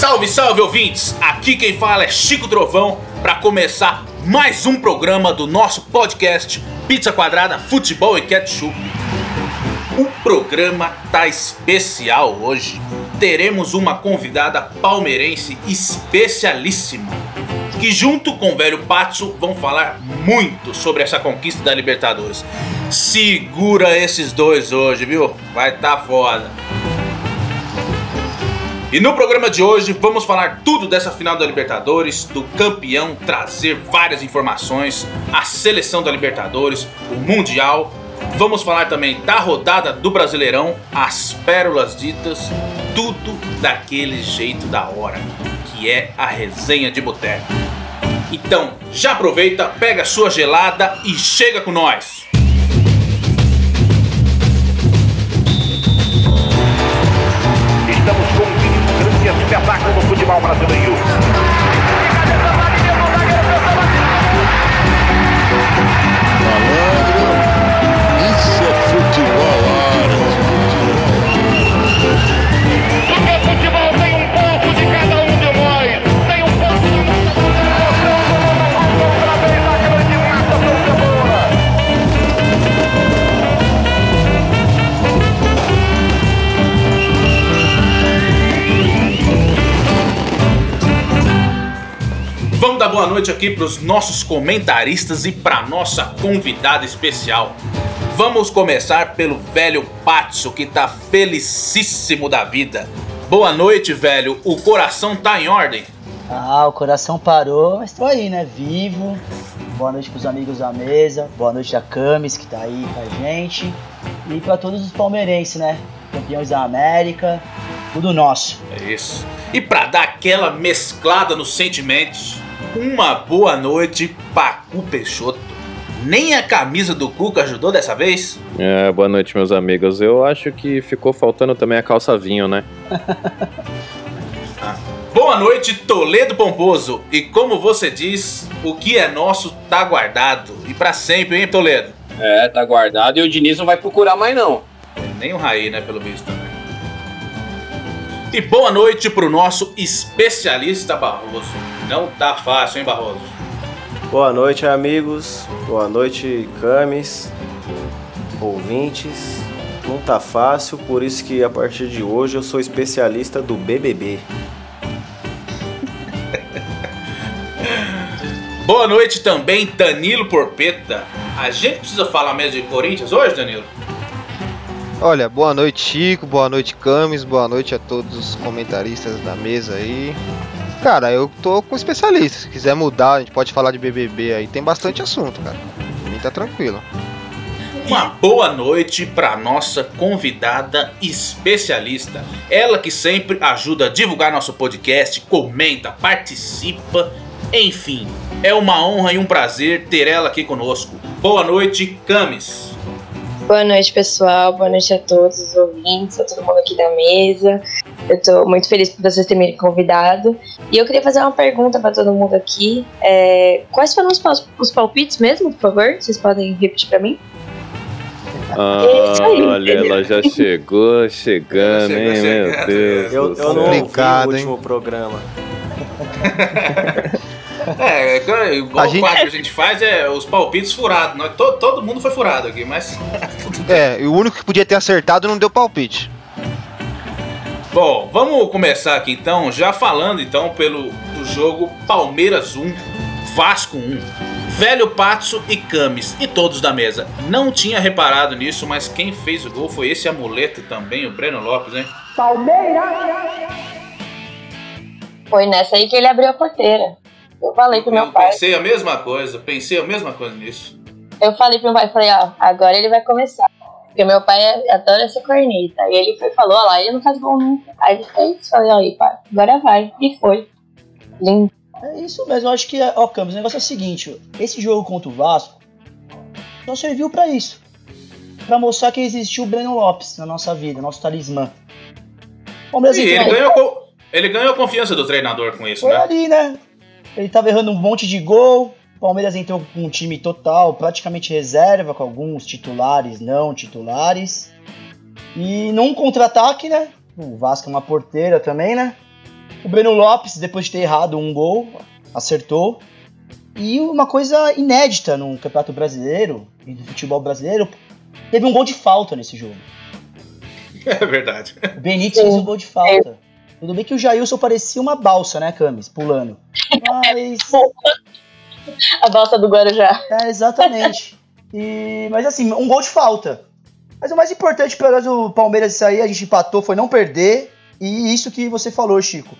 Salve, salve ouvintes! Aqui quem fala é Chico Trovão para começar mais um programa do nosso podcast Pizza Quadrada, Futebol e Ketchup. O programa tá especial hoje. Teremos uma convidada palmeirense especialíssima que junto com o velho Patso vão falar muito sobre essa conquista da Libertadores. Segura esses dois hoje, viu? Vai tá foda. E no programa de hoje vamos falar tudo dessa final da Libertadores, do campeão, trazer várias informações, a seleção da Libertadores, o Mundial. Vamos falar também da rodada do Brasileirão, as pérolas ditas, tudo daquele jeito da hora, que é a resenha de boteco. Então, já aproveita, pega sua gelada e chega com nós. Espetáculo do futebol brasileiro. Boa noite aqui para os nossos comentaristas e para nossa convidada especial. Vamos começar pelo velho Patso que tá felicíssimo da vida. Boa noite, velho. O coração tá em ordem? Ah, o coração parou, mas tô aí, né? Vivo. Boa noite pros amigos da mesa. Boa noite a Camis que tá aí com a gente. E para todos os palmeirenses, né? Campeões da América. Tudo nosso. É isso. E para dar aquela mesclada nos sentimentos, uma boa noite, Pacu Peixoto. Nem a camisa do Cuca ajudou dessa vez? É, boa noite, meus amigos. Eu acho que ficou faltando também a calça vinho, né? ah. Boa noite, Toledo Pomposo. E como você diz, o que é nosso tá guardado. E para sempre, hein, Toledo? É, tá guardado e o Diniz não vai procurar mais, não. Nem o Raí, né, pelo visto. E boa noite pro nosso especialista Barroso. Não tá fácil, hein, Barroso? Boa noite, amigos. Boa noite, Camis, ouvintes. Não tá fácil, por isso que a partir de hoje eu sou especialista do BBB. Boa noite também, Danilo Porpeta. A gente precisa falar mesmo de Corinthians hoje, Danilo? Olha, boa noite Chico, boa noite Camis, boa noite a todos os comentaristas da mesa aí. Cara, eu tô com especialistas. Se quiser mudar, a gente pode falar de BBB aí. Tem bastante assunto, cara. Mim tá tranquilo. Uma boa noite para nossa convidada especialista. Ela que sempre ajuda a divulgar nosso podcast, comenta, participa, enfim. É uma honra e um prazer ter ela aqui conosco. Boa noite, Camis. Boa noite, pessoal. Boa noite a todos os ouvintes, a todo mundo aqui da mesa. Eu estou muito feliz por vocês terem me convidado. E eu queria fazer uma pergunta para todo mundo aqui. É, quais foram os, os palpites mesmo, por favor? Vocês podem repetir para mim? Ah, olha, ela já chegou chegando, hein, meu Deus. Eu, eu não ouvi o último hein? programa. É, é, igual a gente... o quadro que a gente faz é os palpites furados. Nós, todo, todo mundo foi furado aqui, mas. é, e o único que podia ter acertado não deu palpite. Bom, vamos começar aqui então, já falando então pelo jogo Palmeiras 1, Vasco 1. Velho Patso e Camis e todos da mesa. Não tinha reparado nisso, mas quem fez o gol foi esse amuleto também, o Breno Lopes, hein? Palmeiras! Foi nessa aí que ele abriu a porteira. Eu falei pro meu eu pai. Pensei a mesma coisa, pensei a mesma coisa nisso. Eu falei pro meu pai, falei, ó, agora ele vai começar. Porque meu pai adora essa corneta. E ele foi, falou, ó lá, ele não faz gol nunca. Aí ele fez, falei, aí, pai, agora vai. E foi. Lindo. É isso mesmo, eu acho que, ó, Campos, o negócio é o seguinte, esse jogo contra o Vasco só serviu para isso. para mostrar que existiu o Breno Lopes na nossa vida, nosso talismã. Palmeiras e ele ganhou, ele ganhou a confiança do treinador com isso, foi né? ali, né? Ele tava errando um monte de gol. O Palmeiras entrou com um time total, praticamente reserva, com alguns titulares, não titulares. E num contra-ataque, né? O Vasco é uma porteira também, né? O Breno Lopes, depois de ter errado um gol, acertou. E uma coisa inédita no Campeonato Brasileiro e no futebol brasileiro, teve um gol de falta nesse jogo. É verdade. O Benítez fez um gol de falta. Tudo bem que o Jailson parecia uma balsa, né, Camis? Pulando. Mas. A balsa do Guarujá. É, exatamente. E, mas assim, um gol de falta. Mas o mais importante para o Palmeiras isso aí, a gente empatou, foi não perder. E isso que você falou, Chico.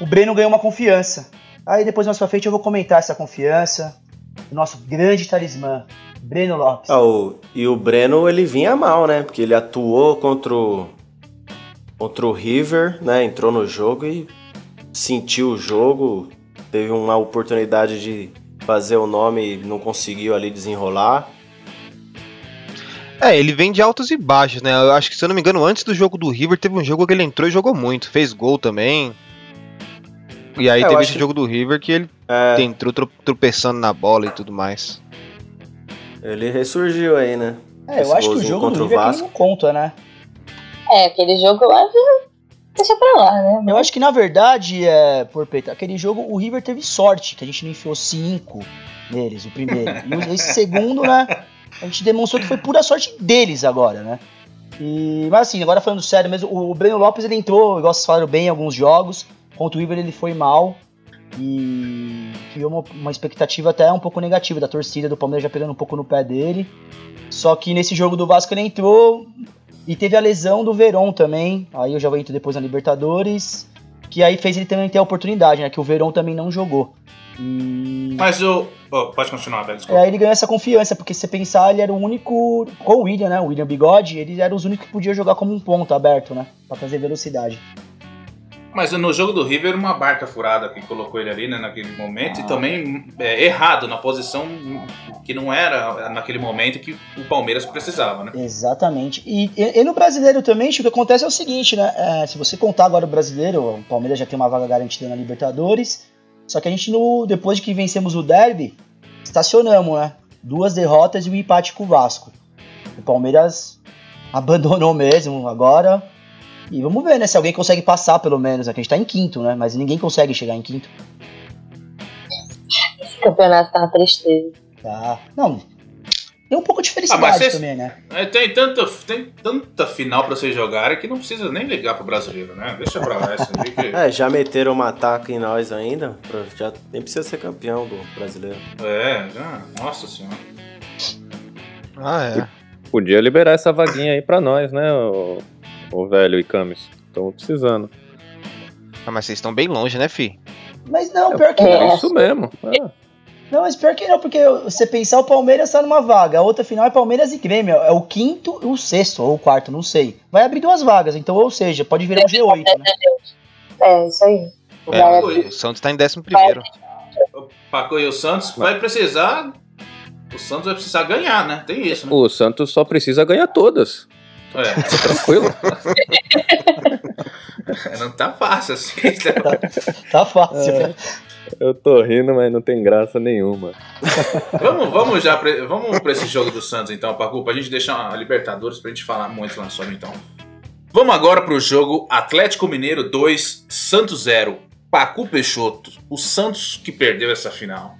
O Breno ganhou uma confiança. Aí depois mais pra frente eu vou comentar essa confiança. O nosso grande talismã, Breno Lopes. Ah, o- e o Breno, ele vinha mal, né? Porque ele atuou contra o, contra o River, né? Entrou no jogo e sentiu o jogo. Teve uma oportunidade de fazer o nome e não conseguiu ali desenrolar. É, ele vem de altos e baixos, né? Eu acho que, se eu não me engano, antes do jogo do River, teve um jogo que ele entrou e jogou muito. Fez gol também. E aí É, teve esse que- jogo do River que ele É, entrou tro- tropeçando na bola e tudo mais. ele ressurgiu aí, né? É, eu esse acho que o jogo do contra o River aqui Vasco. não conta, né? É, aquele jogo lá, deixa pra lá, né? Eu acho que na verdade, é, por Peito, aquele jogo o River teve sorte, que a gente não enfiou cinco neles, o primeiro. E esse segundo, né? A gente demonstrou que foi pura sorte deles agora, né? E, mas assim, agora falando sério mesmo, o, o Breno Lopes ele entrou, igual vocês falaram bem, em alguns jogos. Contra o River ele foi mal. E criou uma, uma expectativa até um pouco negativa da torcida do Palmeiras já pegando um pouco no pé dele. Só que nesse jogo do Vasco ele entrou e teve a lesão do Verón também. Aí eu já vou entrar depois na Libertadores. Que aí fez ele também ter a oportunidade, né? Que o Verón também não jogou. E. Mas o. oh, pode continuar, velho. Desculpa. aí ele ganhou essa confiança, porque se você pensar, ele era o único. Com o William, né? O William Bigode, ele era os únicos que podia jogar como um ponto aberto, né? Pra trazer velocidade. Mas no jogo do River, uma barca furada que colocou ele ali, né, naquele momento, Ah. e também é, errado, na posição que não era naquele momento que o Palmeiras precisava, né? Exatamente. E, e- e no brasileiro também, Chico, o que acontece é o seguinte, né? É, se você contar agora o brasileiro, o Palmeiras já tem uma vaga garantida na Libertadores. Só que a gente, no, depois de que vencemos o Derby, estacionamos, né? Duas derrotas e um empate com o Vasco. O Palmeiras abandonou mesmo agora. E vamos ver, né? Se alguém consegue passar, pelo menos. Aqui a gente tá em quinto, né? Mas ninguém consegue chegar em quinto. Esse campeonato tá uma tristeza. Tá. Não. Tem um pouco de Ah, mas felicidade vocês- também, né? É, Tem tanta, tem tanta final pra vocês jogarem que não precisa nem ligar pro brasileiro, né? Deixa pra lá essa aí que... É, já meteram uma ataque em nós ainda. Já nem precisa ser campeão do brasileiro. É, já, nossa senhora. Ah, é. Podia liberar essa vaguinha aí pra nós, né, o, o velho e Camis. Estamos precisando. Ah, mas vocês estão bem longe, né, fi? Mas não, pior que É não. isso mesmo. é. Não, mas pior que não, porque você pensar, o Palmeiras tá numa vaga, a outra final é Palmeiras e Grêmio, é o quinto e o sexto, ou o quarto, não sei. Vai abrir duas vagas, então, ou seja, pode virar um G8, né? É, isso aí. O É, O Santos tá em décimo primeiro. o Paco e o Santos vai precisar... O Santos vai precisar ganhar, né? Tem isso, né? O Santos só precisa ganhar todas. É, Tranquilo? não tá fácil assim. Tá fácil, É. né? Eu tô rindo, mas não tem graça nenhuma. Vamos, vamos já pra, vamos pra esse jogo do Santos então, Pacu, pra gente deixar a Libertadores pra gente falar muito lá sobre então. Vamos agora pro jogo Atlético Mineiro 2, Santos 0. Pacu Peixoto, o Santos que perdeu essa final.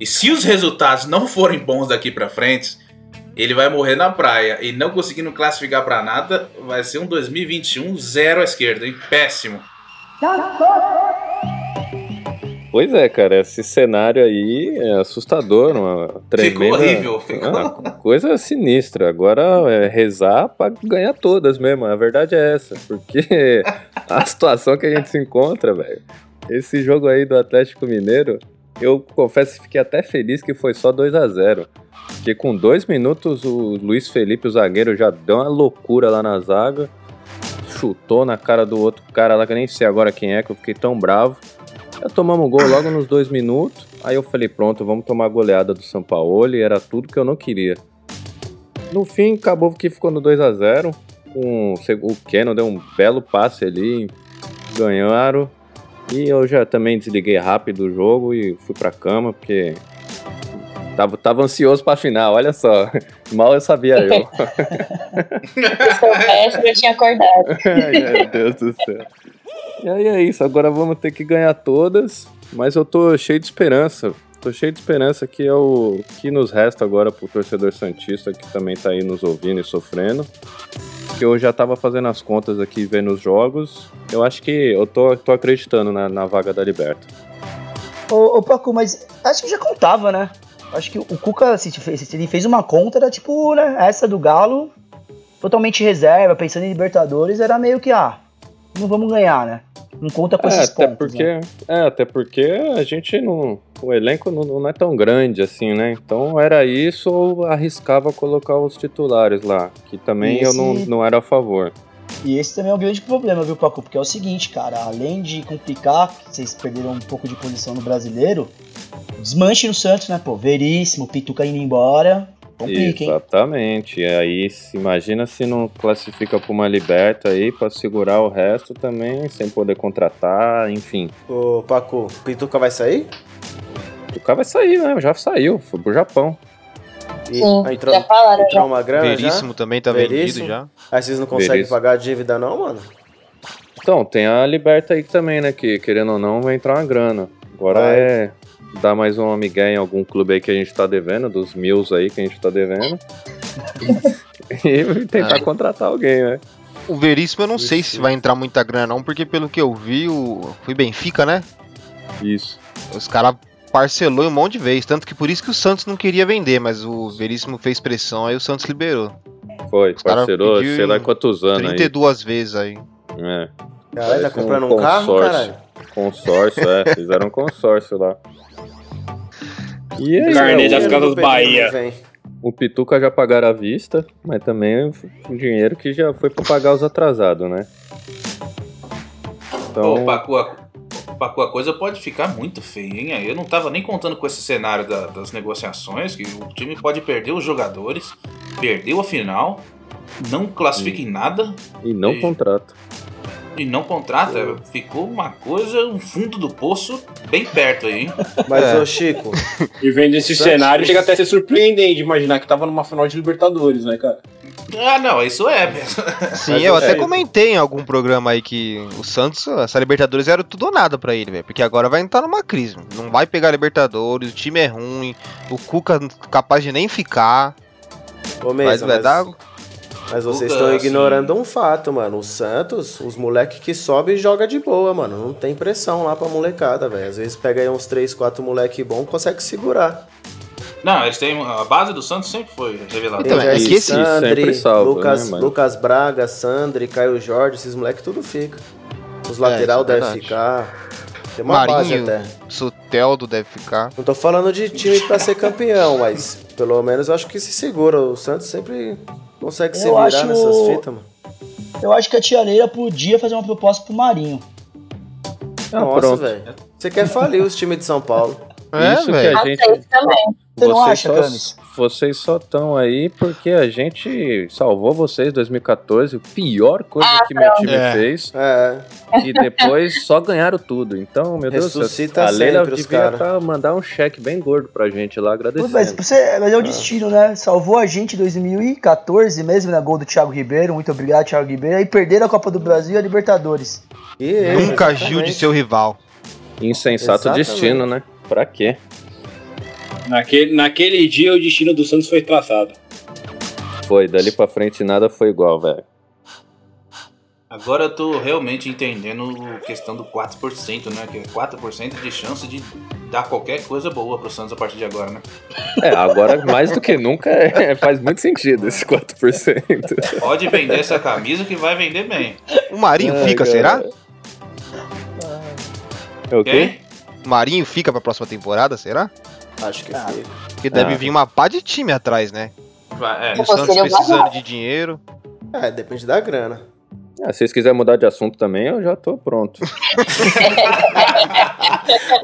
E se os resultados não forem bons daqui pra frente, ele vai morrer na praia e não conseguindo classificar pra nada, vai ser um 2021 zero à esquerda, hein? Péssimo. Pois é, cara, esse cenário aí é assustador, uma tremenda... horrível, ficou- Ah, coisa sinistra. Agora é rezar pra ganhar todas mesmo, a verdade é essa. Porque a situação que a gente se encontra, velho, esse jogo aí do Atlético Mineiro, eu confesso que fiquei até feliz que foi só 2 a 0 Porque com dois minutos o Luiz Felipe, o zagueiro, já deu uma loucura lá na zaga, chutou na cara do outro cara lá, que eu nem sei agora quem é, que eu fiquei tão bravo. Já tomamos gol logo nos dois minutos. Aí eu falei, pronto, vamos tomar a goleada do São Paulo e era tudo que eu não queria. No fim, acabou que ficou no 2 a 0 um, O Keno deu um belo passe ali, ganharam. E eu já também desliguei rápido o jogo e fui pra cama, porque tava, tava ansioso pra final, olha só. Mal eu sabia eu. Se soubesse, eu tinha acordado. Ai, meu Deus do céu. E aí é isso, agora vamos ter que ganhar todas, mas eu tô cheio de esperança. Tô cheio de esperança que é o que nos resta agora pro torcedor Santista que também tá aí nos ouvindo e sofrendo. Que eu já tava fazendo as contas aqui vendo os jogos. Eu acho que eu tô, tô acreditando na, na vaga da Liberta. Ô, ô Paco, mas acho que já contava, né? Acho que o Cuca, se, ele fez uma conta, era tipo, né? Essa do Galo, totalmente reserva, pensando em Libertadores, era meio que, ah, não vamos ganhar, né? Não conta com É, esses até pontos. porque, né? é, até porque a gente não. O elenco não, não é tão grande assim, né? Então era isso ou arriscava colocar os titulares lá, que também eu não, Esse- não era a favor. E esse também é um grande problema, viu, Paco? Porque é o seguinte, cara, além de complicar, vocês perderam um pouco de posição no brasileiro, desmanche no Santos, né, pô? Veríssimo, Pituca indo embora. Complica, hein? Exatamente. E aí, se- imagina se não classifica pra uma liberta aí pra segurar o resto também, sem poder contratar, enfim. Ô, Paco, Pituca vai sair? Cara vai sair, né? Já saiu, foi pro Japão. E, Sim, ah, entrou, já falaram, entrou já. uma grana Veríssimo já? também tá Veríssimo. vendido já. Aí vocês não conseguem Veríssimo. pagar a dívida não, mano? Então, tem a Liberta aí também, né? Que querendo ou não, vai entrar uma grana. Agora Vai. é dar mais um migué em algum clube aí que a gente tá devendo, dos mils aí que a gente tá devendo. e tentar Ah. contratar alguém, né? O Veríssimo eu não sei se vai entrar muita grana não, porque pelo que eu vi, o... foi Benfica, né? Isso. Os caras parcelou um monte de vez, tanto que por isso que o Santos não queria vender, mas o Veríssimo fez pressão, aí o Santos liberou. Foi, Os cara pediu sei lá quantos anos 32 vezes aí. aí. É. Caralho, tá comprando um, carro, consórcio. caralho? Consórcio, é. Fizeram um consórcio lá. E é isso, Carnê né, das o- Casas O Pedro Bahia. O Pituca já pagaram à vista, mas também um dinheiro que já foi pra pagar os atrasados, né? Então, Ô, Pacu, a, Pacu, a coisa pode ficar muito feia, hein? Eu não tava nem contando com esse cenário da- das negociações, que o time pode perder os jogadores, perdeu a final, não classifica em nada e não e- contrato. E não contrata. Ficou uma coisa, um fundo do poço bem perto aí, hein? Mas, É. ô Chico, E vendo esse Santos- cenário, chega até a ser surpreendente imaginar que tava numa final de Libertadores, né, cara? Ah, não, isso é mesmo. Sim, Mas eu o até comentei em algum programa aí que o Santos, essa Libertadores era tudo ou nada pra ele, velho. Porque agora vai entrar numa crise. Não vai pegar Libertadores, o time é ruim, o Cuca capaz de nem ficar. ô Vai, Mesa, vai mas, dar. Mas vocês estão ignorando um fato, mano. O Santos, os moleque que sobe e joga de boa, mano. Não tem pressão lá pra molecada, velho. Às vezes pega aí uns 3, 4 moleque bom, consegue segurar. Não, eles têm. A base do Santos sempre foi revelada. Então, é que Sandri, salva, Lucas, né? Lucas Braga, Sandri, Caio Jorge, esses moleque tudo fica. Os É, lateral é devem ficar. Tem uma base Marinho, até. Soteldo deve ficar. Não tô falando de time pra ser campeão, mas pelo menos eu acho que se segura. O Santos sempre consegue se Eu virar acho- nessas fitas, mano. Eu acho que a Tia Leila podia fazer uma proposta pro Marinho. Ah, Nossa, pronto. velho. Você quer falir os times de São Paulo. É, Isso que velho. a gente. Aceito também. Você não acha, só, Camis? Vocês só estão aí porque a gente salvou vocês em 2014, a pior coisa que meu time É. fez, É, e depois só ganharam tudo. Então, meu Deus, Ressuscita a Leila devia tá, mandar um cheque bem gordo pra gente lá, agradecendo. Mas, você, mas é o destino, né? Salvou a gente em 2014, mesmo na gol do Thiago Ribeiro. Muito obrigado, Thiago Ribeiro. Aí perderam a Copa do Brasil e a Libertadores. e ele, Nunca agiu de seu rival. Insensato Exatamente. destino, né? Pra quê? Naquele, naquele dia o destino do Santos foi traçado. Foi, dali pra frente nada foi igual, velho. Agora eu tô realmente entendendo a questão do 4%, né? Que é 4% de chance de dar qualquer coisa boa pro Santos a partir de agora, né? É, agora mais do que nunca é, faz muito sentido esse 4%. Pode vender essa camisa que vai vender bem. O Marinho Ai, fica, cara. será? É o quê? Marinho fica pra próxima temporada, será? Acho que Ah. fica. Porque deve Ah. vir uma pá de time atrás, né? Vai, é. E o Pô, Santos seria o precisando de dinheiro. É, depende da grana. Ah, se vocês quiserem mudar de assunto também, eu já tô pronto.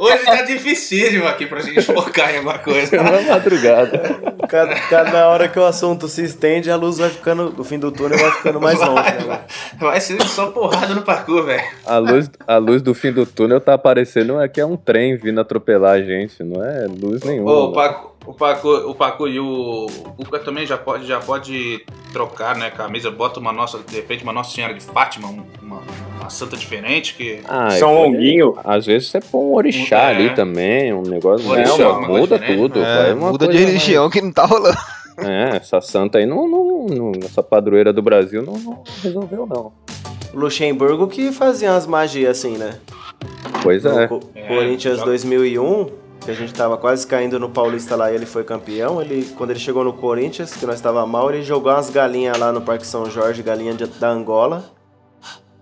Hoje tá dificílimo aqui pra gente focar em alguma coisa. Na madrugada. Cada, cada hora que o assunto se estende, a luz vai ficando. O fim do túnel vai ficando mais longe, né, Vai, vai ser só porrada no parkour, velho. A luz, a luz do fim do túnel tá aparecendo é que é um trem vindo atropelar a gente, não é luz nenhuma. Ô, mano. O Paco, o Paco e o, o Cuca também já pode, já pode trocar, né, camisa, bota uma nossa, de repente, uma Nossa Senhora de Fátima, um- uma, uma santa diferente, que Ah, São Longuinho. Às vezes você põe um orixá É. ali também, um negócio. Orixá, não, uma coisa muda tudo. É, muda de coisa mais- religião que não tá rolando. É, essa santa aí não, não, não- essa padroeira do Brasil não, não resolveu, não. Luxemburgo que fazia umas magias assim, né? Pois No é. Co- É, Corinthians joga- 2001, que a gente tava quase caindo no Paulista lá e ele foi campeão. Ele, quando ele chegou no Corinthians, que nós tava mal, ele jogou umas galinhas lá no Parque São Jorge, galinha de- da Angola.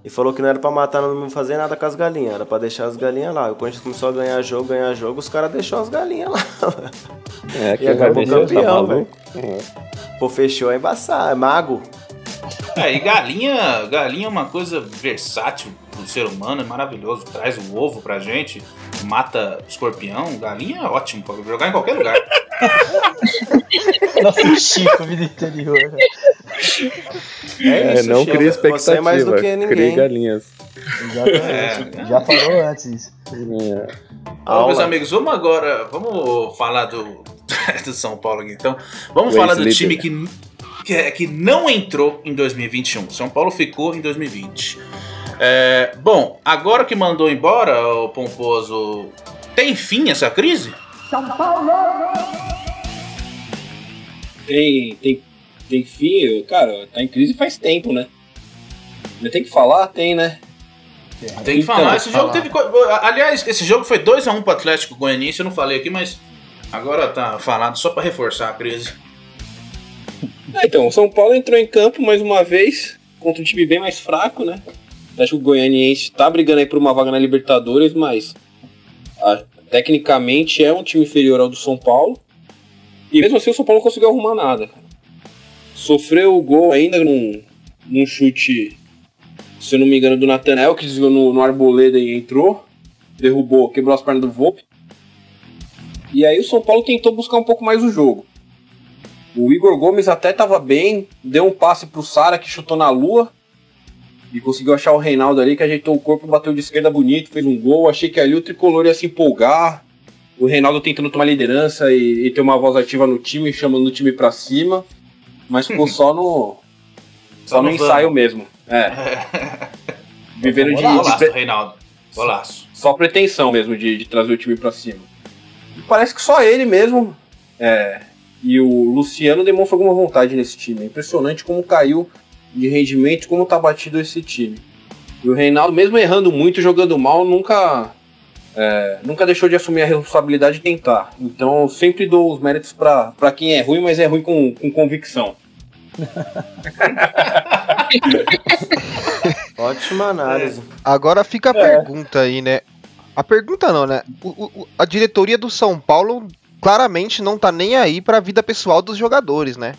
E falou que não era pra matar, não fazer nada com as galinhas, era pra deixar as galinhas lá. E o Corinthians começou a ganhar jogo, ganhar jogo, os caras deixaram as galinhas lá. É, que E acabou deixar, campeão, tá maluco? Pô, fechou é embaçar, é mago. É, e galinha, galinha é uma coisa versátil do ser humano, é maravilhoso. Traz o ovo pra gente, mata escorpião. Galinha é ótimo, pode jogar em qualquer lugar. Nosso Chico, vida interior. É, É, isso, não Chico. cria Você expectativa, é mais do que cria ninguém. galinhas. Exatamente. É. Já falou antes isso. É. Meus amigos, vamos agora, vamos falar do, do São Paulo aqui. Então, vamos O falar do time que, que, é- que não entrou em 2021. São Paulo ficou em 2020. É, bom, agora que mandou embora o Pomposo, tem fim essa crise? Tem, tem, tem fim, cara, tá em crise faz tempo, né? Mas tem que falar? Tem, né? Tem que Então, falar. Esse jogo falar. teve. co- Aliás, esse jogo foi 2x1 pro Atlético Goianiense, eu não falei aqui, mas agora tá falado só pra reforçar a crise. É, então, o São Paulo entrou em campo mais uma vez contra um time bem mais fraco, né? Acho que o Goianiense tá brigando aí por uma vaga na Libertadores, mas ah, tecnicamente é um time inferior ao do São Paulo. E mesmo assim o São Paulo não conseguiu arrumar nada. Sofreu o gol ainda num, num chute, se eu não me engano, do Nathanael, que desviou no, no Arboleda e entrou. Derrubou, quebrou as pernas do Volpe. E aí o São Paulo tentou buscar um pouco mais o jogo. O Igor Gomes até estava bem, deu um passe pro Sara que chutou na lua e conseguiu achar o Reinaldo ali que ajeitou o corpo, bateu de esquerda bonito, fez um gol. Achei que ali o tricolor ia se empolgar. O Reinaldo tentando tomar liderança e, e ter uma voz ativa no time, chamando o time pra cima, mas ficou só no só, no, no ensaio mesmo. É, vivendo de, de Golaço, pre- Reinaldo. Golaço. só pretensão mesmo de, de trazer o time pra cima. E parece que só ele mesmo é, e o Luciano demonstram alguma vontade nesse time. É impressionante como caiu de rendimento, como tá batido esse time. E o Reinaldo, mesmo errando muito, jogando mal, nunca é, nunca deixou de assumir a responsabilidade de tentar. Então eu sempre dou os méritos pra pra quem é ruim, mas é ruim com, com convicção. Ótima análise. Agora fica a É. pergunta aí, né? A pergunta não, né? O- o- a diretoria do São Paulo claramente não tá nem aí pra vida pessoal dos jogadores, né?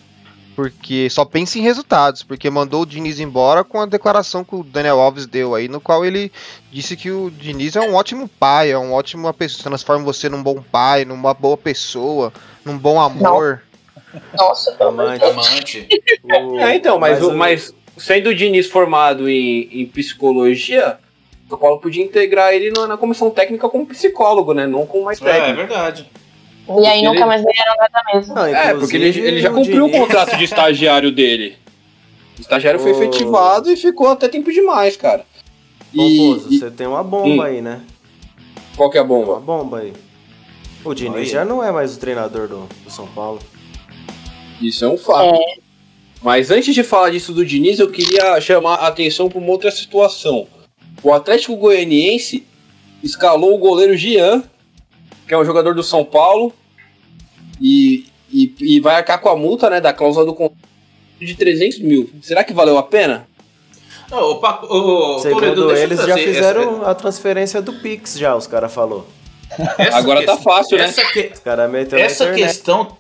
Porque só pensa em resultados, porque mandou o Diniz embora com a declaração que o Daniel Alves deu aí, no qual ele disse que o Diniz é um ótimo pai, é um ótimo pessoa, transforma você num bom pai, numa boa pessoa, num bom amor. Nossa, amor de Amante. Amante. O- É, então, mas, o, o- mas sendo o Diniz formado em, em psicologia, o São Paulo podia integrar ele na, na comissão técnica como psicólogo, né? Não como mais É, é técnico. verdade. E aí Ele- nunca mais ganharam nada mesmo. Não, É, porque ele, ele já cumpriu o contrato de estagiário dele. O estagiário foi efetivado e ficou até tempo demais, cara. E, Pomposo, e- você tem uma bomba Hum. aí, né? qual que é a Uma bomba? bomba aí. O Diniz já não é mais o treinador do, do São Paulo. Isso é um fato. Mas antes de falar disso do Diniz, eu queria chamar a atenção para uma outra situação. O Atlético Goianiense escalou o goleiro Jean, que é um jogador do São Paulo, e, e, e vai arcar com a multa né, da cláusula do contrato de 300 mil. Será que valeu a pena? Não, o Paco, o Segundo Toledo, eles, já fizeram a transferência do Pix, já, os caras falou. essa- Agora tá essa- fácil, né? Essa, que- essa questão,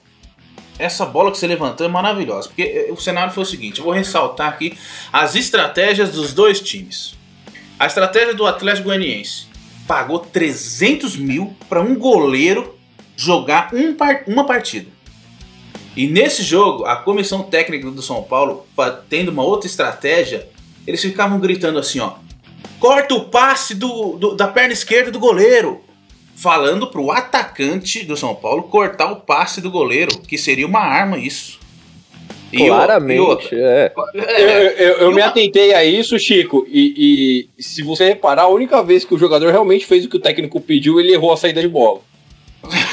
essa bola que você levantou é maravilhosa. Porque eh, o cenário foi o seguinte: eu vou ressaltar aqui as estratégias dos dois times. A estratégia do Atlético Goianiense pagou 300 mil para um goleiro jogar um par- uma partida. E nesse jogo, a comissão técnica do São Paulo, tendo uma outra estratégia, eles ficavam gritando assim: ó, corta o passe do, do- da perna esquerda do goleiro, falando pro atacante do São Paulo cortar o passe do goleiro, que seria uma arma isso. E e Claramente, outra, é. Eu, é, eu- eu e me uma- atentei a isso, Chico, e, e se você reparar, a única vez que o jogador realmente fez o que o técnico pediu, ele errou a saída de bola.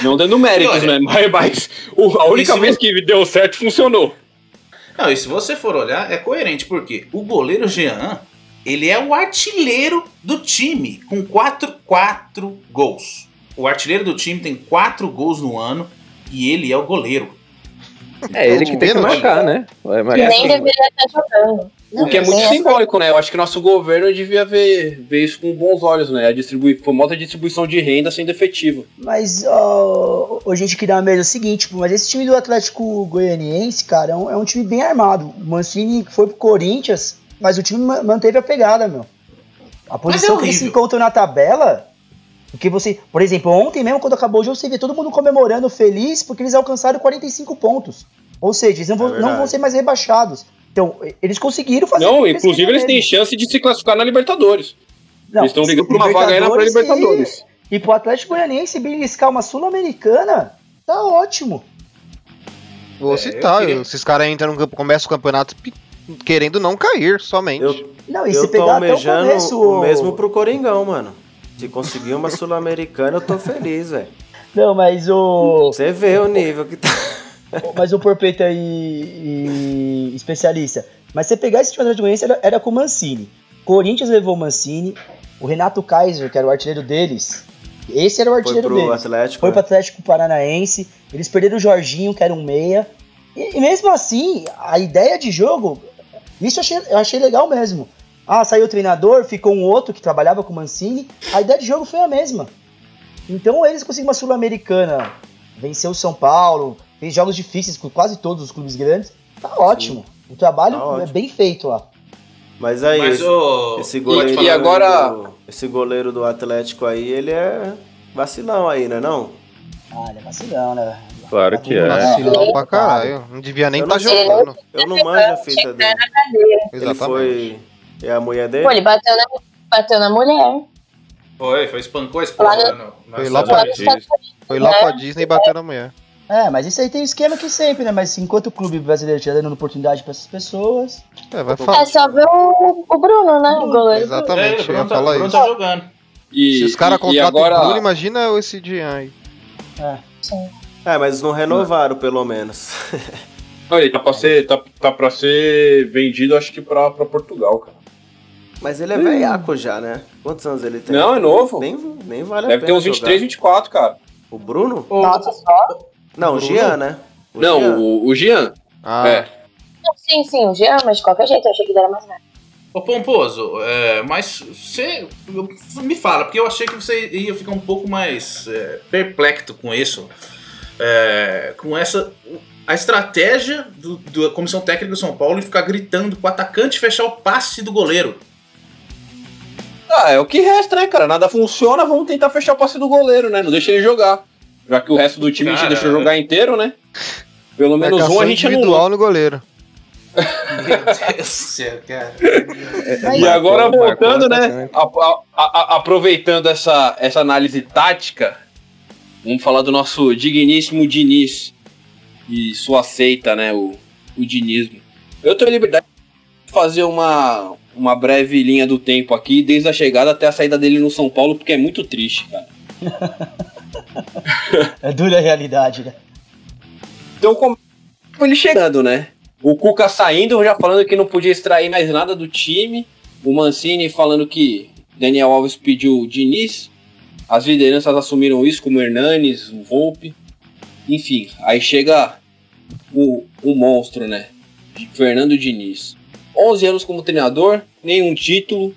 Não dando méritos, né? Mas, mas o- a única vez que deu certo funcionou. Não, e se você for olhar, é coerente, porque o goleiro Jean, ele é o artilheiro do time, com 4, 4 gols. O artilheiro do time tem 4 gols no ano e ele é o goleiro. É ele que tem que marcar, né? Vai Que marcar. nem deveria estar jogando. O que é muito simbólico, né? Eu acho que nosso governo devia ver, ver isso com bons olhos, né? A distribui, famosa distribuição de renda sendo efetiva. Mas, ó, ô, gente que dá mesa é o seguinte, mas esse time do Atlético Goianiense, cara, é um, é um time bem armado. O Mancini foi pro Corinthians, mas o time ma- manteve a pegada, meu. A posição que eles se encontram na tabela, porque você, por exemplo, ontem mesmo, quando acabou o jogo, você vê todo mundo comemorando feliz porque eles alcançaram 45 pontos. Ou seja, eles não vão, É não vão ser mais rebaixados. Então, eles conseguiram fazer. Não, inclusive eles têm chance de se classificar na Libertadores. Não, eles estão ligando pra uma vaga aí na Libertadores Libertadores. E, e pro Atlético Goianiense beliscar uma Sul-Americana, tá ótimo. Vou É, citar, eu queria- esses caras entram no campo, começam o campeonato pe- querendo não cair somente. Eu, Não, e eu se tô pegar até o começo. o mesmo pro Coringão, mano. Se conseguir uma Sul-Americana, eu tô feliz, velho. Não, mas o. Você vê o nível que tá. mas o Porpeta e, e especialista. Mas você pegar esse time do Atlético Goianiense era, era com o Mancini. Corinthians levou o Mancini. O Renato Kaiser, que era o artilheiro deles. Esse era o Foi artilheiro pro deles. Atlético. Foi né? pro Atlético Paranaense. Eles perderam o Jorginho, que era um meia. E, e mesmo assim, a ideia de jogo, isso eu achei, eu achei legal mesmo. Ah, saiu o treinador, ficou um outro que trabalhava com o Mancini. A ideia de jogo foi a mesma. Então eles conseguiram uma Sul-Americana, venceu o São Paulo, fez jogos difíceis com quase todos os clubes grandes. Tá ótimo. O trabalho Tá é ótimo. bem feito lá. Mas aí, Mas esse, o. esse pode goleiro. E agora- do- esse goleiro do Atlético aí, ele é vacilão aí, né? Não? Ah, ele é vacilão, né? Claro que é. Vacilão pra caralho. Não devia nem estar sei. jogando. Eu não manjo a fita dele. Ele Exatamente. foi. É a mulher dele? Pô, ele bateu na, bateu na mulher. Foi, foi, espancou a esposa Lá no- Foi lá pra. Isso. Foi lá pra Disney e bateu na mulher. É, mas isso aí tem esquema que sempre, né? Mas enquanto o clube brasileiro estiver dando oportunidade pra essas pessoas. É, vai É falar. só ver o, o Bruno, né? O goleiro. É, Exatamente, o eu ia Bruno tá, falar o Bruno isso. tá jogando. E, Se os caras e- e contratam agora, o Bruno, imagina esse dia aí. É. É, mas não renovaram, pelo menos. Olha, tá pra ser, tá, tá pra ser vendido, acho que pra, pra Portugal, cara. Mas ele é velhaco já, né? Quantos anos ele tem? Não, é novo. Nem, nem vale a Deve ter pena uns 23, jogar. 24, cara. O Bruno? Nossa, só? Não, o Jean, né? O Não, Jean. o, o Jean. Ah, É. Sim, sim, o Jean, mas de qualquer jeito, eu achei que ele era mais velho. Ô Pomposo, é, mas você me fala, porque eu achei que você ia ficar um pouco mais é, perplexo com isso. É, com essa. A estratégia do- da comissão técnica do São Paulo em ficar gritando pro atacante fechar o passe do goleiro. Ah, é o que resta, né, cara? Nada funciona, vamos tentar fechar o passe do goleiro, né? Não deixa ele jogar. Já que o resto do time a gente Cara, deixou jogar inteiro, né? Pelo menos marcação um a gente individual anulou. no goleiro. Meu Deus do céu, cara. E agora voltando, marcou né? a- a- a- aproveitando essa, essa análise tática, vamos falar do nosso digníssimo Diniz e sua seita, né? O, o dinismo. Eu tenho a liberdade de fazer uma, uma breve linha do tempo aqui, desde a chegada até a saída dele no São Paulo, porque é muito triste, cara. É dura a realidade, né? Então, como ele chegando, né? O Cuca saindo, já falando que não podia extrair mais nada do time. O Mancini falando que Daniel Alves pediu o Diniz. As lideranças assumiram isso, como o Hernanes, o Volpe. Enfim, aí chega o, o monstro, né? Fernando Diniz. 11 anos como treinador, nenhum título.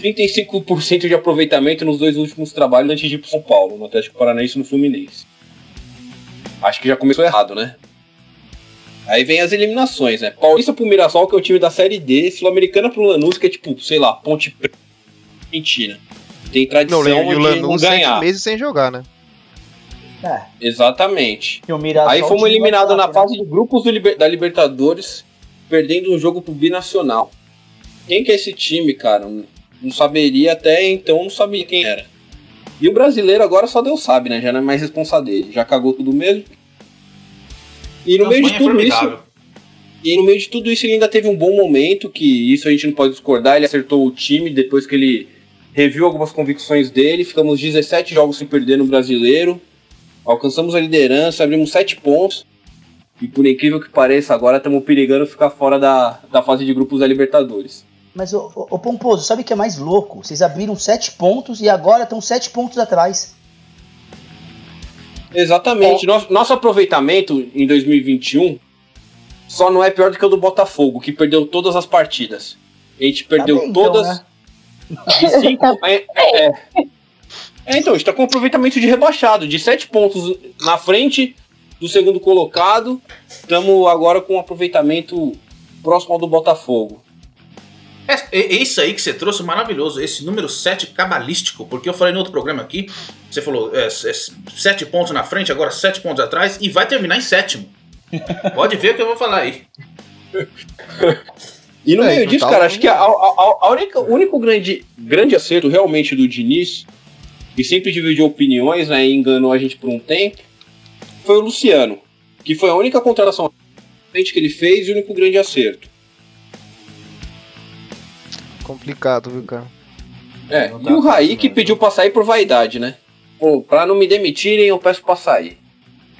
35% de aproveitamento nos dois últimos trabalhos antes de ir pro São Paulo, no Atlético Paranaense e no Fluminense. Acho que já começou errado, né? Aí vem as eliminações, né? Paulista pro Mirassol, que é o time da Série D, Sul-Americana pro Lanús, que é tipo, sei lá, Ponte Preta, Argentina. Tem Não, tradição e o de não Lanús sete ganhar. meses sem jogar, né? É. Exatamente. E Aí fomos eliminados na né? fase de grupos do Liber- da Libertadores, perdendo um jogo pro Binacional. Quem que é esse time, cara? Não- saberia até então, não sabia quem era. E o brasileiro agora só Deus sabe, né? Já não é mais responsável dele. Já cagou tudo mesmo. E no meio de tudo isso. formidável. E no meio de tudo isso ele ainda teve um bom momento, que isso a gente não pode discordar, ele acertou o time depois que ele reviu algumas convicções dele, ficamos 17 jogos sem perder no brasileiro, alcançamos a liderança, abrimos 7 pontos, e por incrível que pareça, agora estamos perigando ficar fora da, da fase de grupos da Libertadores. Mas, ô, ô, ô, Pomposo, sabe o que é mais louco? Vocês abriram 7 pontos e agora estão 7 pontos atrás. Exatamente, nosso, nosso aproveitamento em 2021 só não é pior do que o do Botafogo, que perdeu todas as partidas. A gente perdeu bem, então, todas. né? De cinco. é, é, é. É, então, a gente tá com um aproveitamento de rebaixado, de 7 pontos na frente do segundo colocado. Estamos agora com um aproveitamento próximo ao do Botafogo. É, é isso aí que você trouxe, maravilhoso. Esse número 7 cabalístico, porque eu falei no outro programa aqui, você falou é, 7 pontos na frente, agora 7 pontos atrás, e vai terminar em sétimo. Pode ver o que eu vou falar aí. E no É, meio então disso, tá cara, um- acho que a, a- a única, o único grande, grande acerto realmente do Diniz, que sempre dividiu opiniões né, e enganou a gente por um tempo, foi o Luciano, que foi a única contratação que ele fez e o único grande acerto. Complicado, viu, cara? É, Não e o Raí que mesmo. pediu pra sair por vaidade, né? Pô, pra não me demitirem, eu peço pra sair.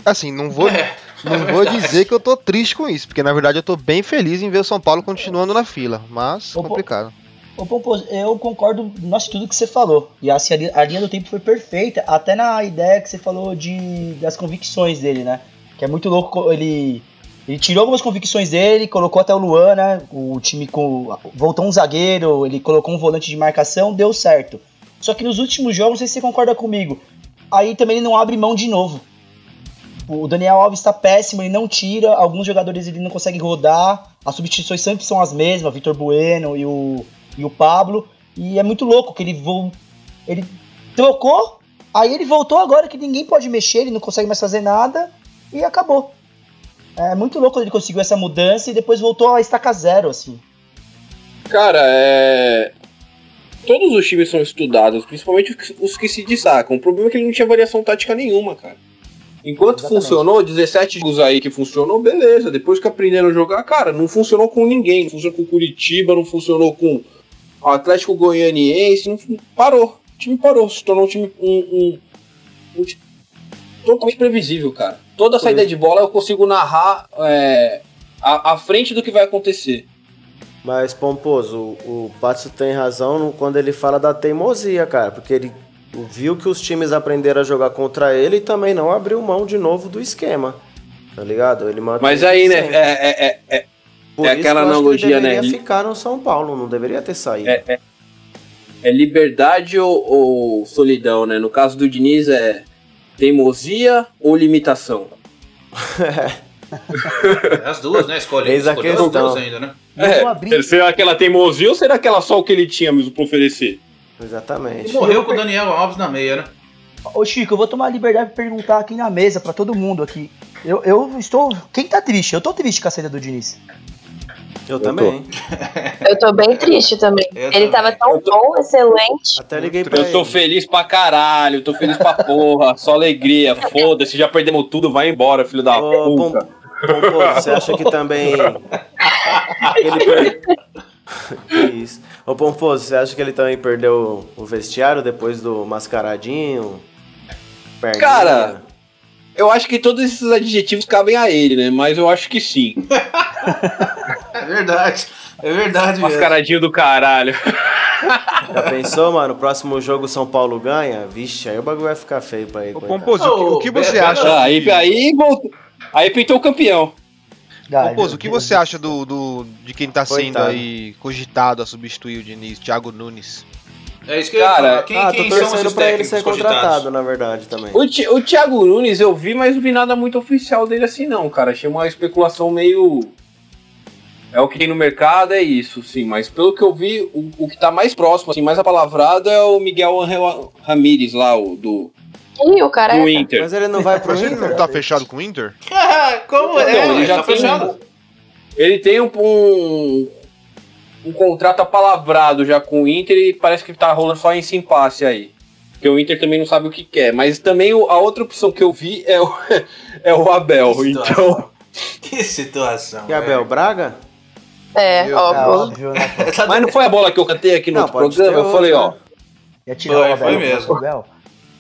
Assim, não vou, É, não é vou dizer que eu tô triste com isso, porque na verdade eu tô bem feliz em ver o São Paulo continuando na fila, mas Ô, pô- complicado. Ô, Pomposo, eu concordo nossa, tudo que você falou. E assim, a, li- a linha do tempo foi perfeita, até na ideia que você falou de das convicções dele, né? Que é muito louco, co- ele, ele tirou algumas convicções dele, colocou até o Luan, né? O time com. Voltou um zagueiro, ele colocou um volante de marcação, deu certo. Só que nos últimos jogos, não sei se você concorda comigo, aí também ele não abre mão de novo. O Daniel Alves está péssimo, ele não tira, alguns jogadores ele não consegue rodar, as substituições sempre são as mesmas, Vitor Bueno e o, e o Pablo, e é muito louco que ele vo... ele trocou, aí ele voltou agora que ninguém pode mexer, ele não consegue mais fazer nada e acabou. É muito louco ele conseguiu essa mudança e depois voltou a estaca zero, assim. Cara, é. Todos os times são estudados, principalmente os que- se destacam. O problema é que ele não tinha variação tática nenhuma, cara. Enquanto Exatamente. funcionou, 17 jogos aí que funcionou, beleza. Depois que aprenderam a jogar, cara, não funcionou com ninguém. Não funcionou com Curitiba, não funcionou com o Atlético Goianiense. Não, parou. O time parou. Se tornou um time. Um, um, um totalmente previsível, cara. Toda saída de bola eu consigo narrar é, à, à frente do que vai acontecer. Mas, Pomposo, o, o Patso tem razão no- quando ele fala da teimosia, cara, porque ele viu que os times aprenderam a jogar contra ele e também não abriu mão de novo do esquema, tá ligado? Ele Mas aí, né? É, é, é, é, Por é isso aquela analogia, que ele né? deveria Li- ficar no São Paulo, não deveria ter saído. é, é- é liberdade ou, ou solidão, né? No caso do Diniz é teimosia ou limitação. As duas, né? Escolhe, Eis a escolheu as questão. duas ainda, né? Abri- será aquela teimosia ou será aquela só o que ele tinha mesmo pra oferecer? Exatamente. E morreu com o Daniel Alves na meia, né? Ô Chico, eu vou tomar a liberdade de perguntar aqui na mesa pra todo mundo aqui. Eu, eu estou. Quem tá triste? Eu tô triste com a saída do Diniz. Eu também. Eu tô bem triste também. Eu Ele também. tava tão bom, excelente. Até liguei pra Eu tô ele. feliz pra caralho, tô feliz pra porra, só alegria, foda-se, já perdemos tudo, vai embora, filho da Ô, Pom- puta. Pomposo, você acha que também. ele per... que isso. Ô Pomposo, você acha que ele também perdeu o vestiário depois do mascaradinho? Perninha? Cara, Eu acho que todos esses adjetivos cabem a ele, né? Mas eu acho que sim. É verdade. É verdade mesmo. Mascaradinho do caralho. Já pensou, mano? O próximo jogo São Paulo ganha? Vixe, aí o bagulho vai ficar feio pra ele. Ô. Pomposo, o que- o que você acha? Ah, aí, aí, voltou. aí pintou o campeão. Pomposo, o que você acha do, do de quem tá sendo Coitado. aí cogitado a substituir o Diniz, Thiago Nunes? É isso que eu ia Cara, falar. Quem, ah, tô quem são torcendo pra ele ser cogitados? contratado, na verdade, também. O, Ti- o Thiago Nunes eu vi, mas não vi nada muito oficial dele assim, não, cara. Achei uma especulação meio. É o que tem no mercado, é isso, sim. Mas pelo que eu vi, o, o que tá mais próximo, assim, mais apalavrado é o Miguel Angel Ramírez lá, o do, Ih, o cara do é. Inter. Mas ele não vai pro Mas ele Inter? não tá fechado com o Inter? Como é? Não, ele Ele já tá tem fechado. um, Ele tem um, um, um contrato apalavrado já com o Inter e parece que tá rolando só esse impasse aí. Porque o Inter também não sabe o que quer. Mas também a outra opção que eu vi é o, é o Abel. Então, Que situação. E Abel Braga? É, Meu É óbvio. óbvio, né? mas não foi a bola que eu cantei aqui no Não, programa? Eu falei, ó. Ia tirar Foi, o Abel, foi não mesmo. o Abel?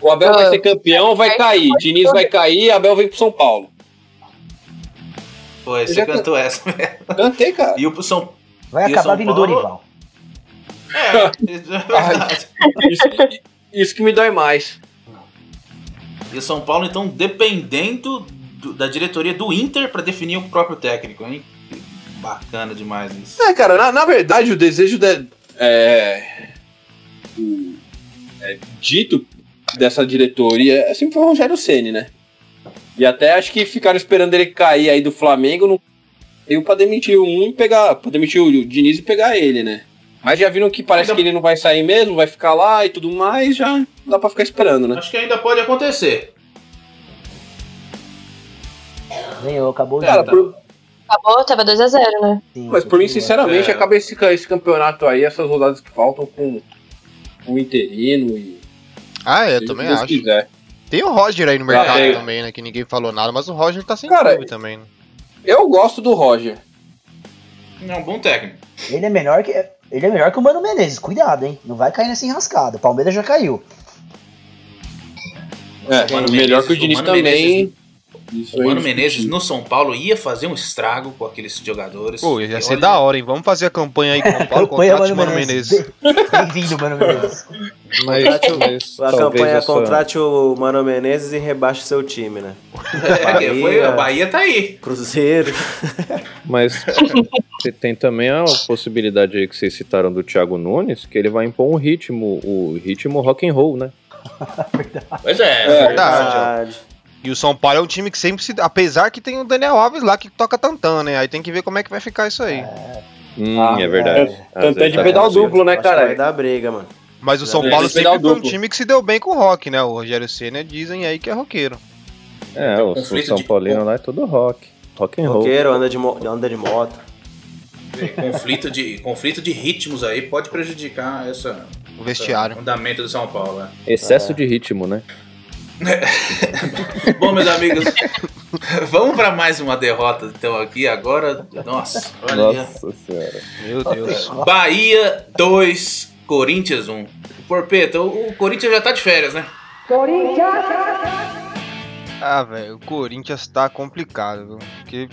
O Abel vai ser campeão, vai cair. Diniz vai cair, Abel vem pro São Paulo. Foi, você cantou essa mesmo. Cantei, cara. E o pro São. Vai E acabar São vindo Paulo? Dorival. É, isso é. Isso, isso que me dói mais. E o São Paulo, então, dependendo do- da diretoria do Inter pra definir o próprio técnico, hein? Bacana demais isso. É, cara, na, na verdade, o desejo de, é, o- é, dito dessa diretoria é sempre foi o Rogério Ceni, né? E até acho que ficaram esperando ele cair aí do Flamengo no eu pra demitir um e pegar, pra demitir o Diniz e pegar ele, né? Mas já viram que parece Ainda- que ele não vai sair mesmo, vai ficar lá e tudo mais, já dá pra ficar esperando, né? Acho que ainda pode acontecer. Ganhou, acabou o Cara, por- Acabou, tava 2x0, né? Sim, mas por mim, sinceramente, É. acaba esse, esse campeonato aí, essas rodadas que faltam com o interino e. Ah, é, o também acho. quiser. Tem o Roger aí no mercado é. também, né? Que ninguém falou nada, mas o Roger tá sem Cara, clube também, né? Eu gosto do Roger. É um bom técnico. Ele é melhor que. Ele é melhor que o Mano Menezes, cuidado, hein? Não vai cair nessa enrascada. O Palmeiras já caiu. É, Mano melhor Menezes- que o Diniz Mano também. Isso O Mano isso- Menezes no São Paulo ia fazer um estrago com aqueles jogadores. Pô, ia ser olha, da hora, hein? Vamos fazer a campanha aí com o Paulo, Campanha contrate o Mano Menezes. Bem-vindo, Mano Menezes. Mas, mas A campanha essa- contrate o Mano Menezes e rebaixe seu time, né? É, que foi, a Bahia tá aí. Cruzeiro. Mas te- tem também a possibilidade aí que vocês citaram do Thiago Nunes, que ele vai impor um ritmo, o ritmo rock and roll, né? Pois é. É. Verdade, E o São Paulo é um time que sempre se. Apesar que tem o Daniel Alves lá que toca tantã, né? Aí tem que ver como é que vai ficar isso aí. Hum, Ah, é verdade. é. Tanto é de tá pedal duplo, né, cara? vai dar briga, mano. Mas o São É, Paulo que pegar sempre o foi um time que se deu bem com o rock, né? O Rogério Senna dizem aí que é roqueiro. É, o, o São de- Paulino lá é todo rock. Rock and roll. Roqueiro, anda de, mo- anda de moto. conflito, de, conflito de ritmos aí pode prejudicar essa, O vestiário. esse andamento do São Paulo. né? Excesso de ritmo, né? Bom, meus amigos, vamos para mais uma derrota então aqui agora. Nossa, olha. Nossa senhora. Meu Deus. Bahia 2, Corinthians 1. Porpeta, o o Corinthians já tá de férias, né? Ah, velho, o Corinthians tá complicado, viu? Porque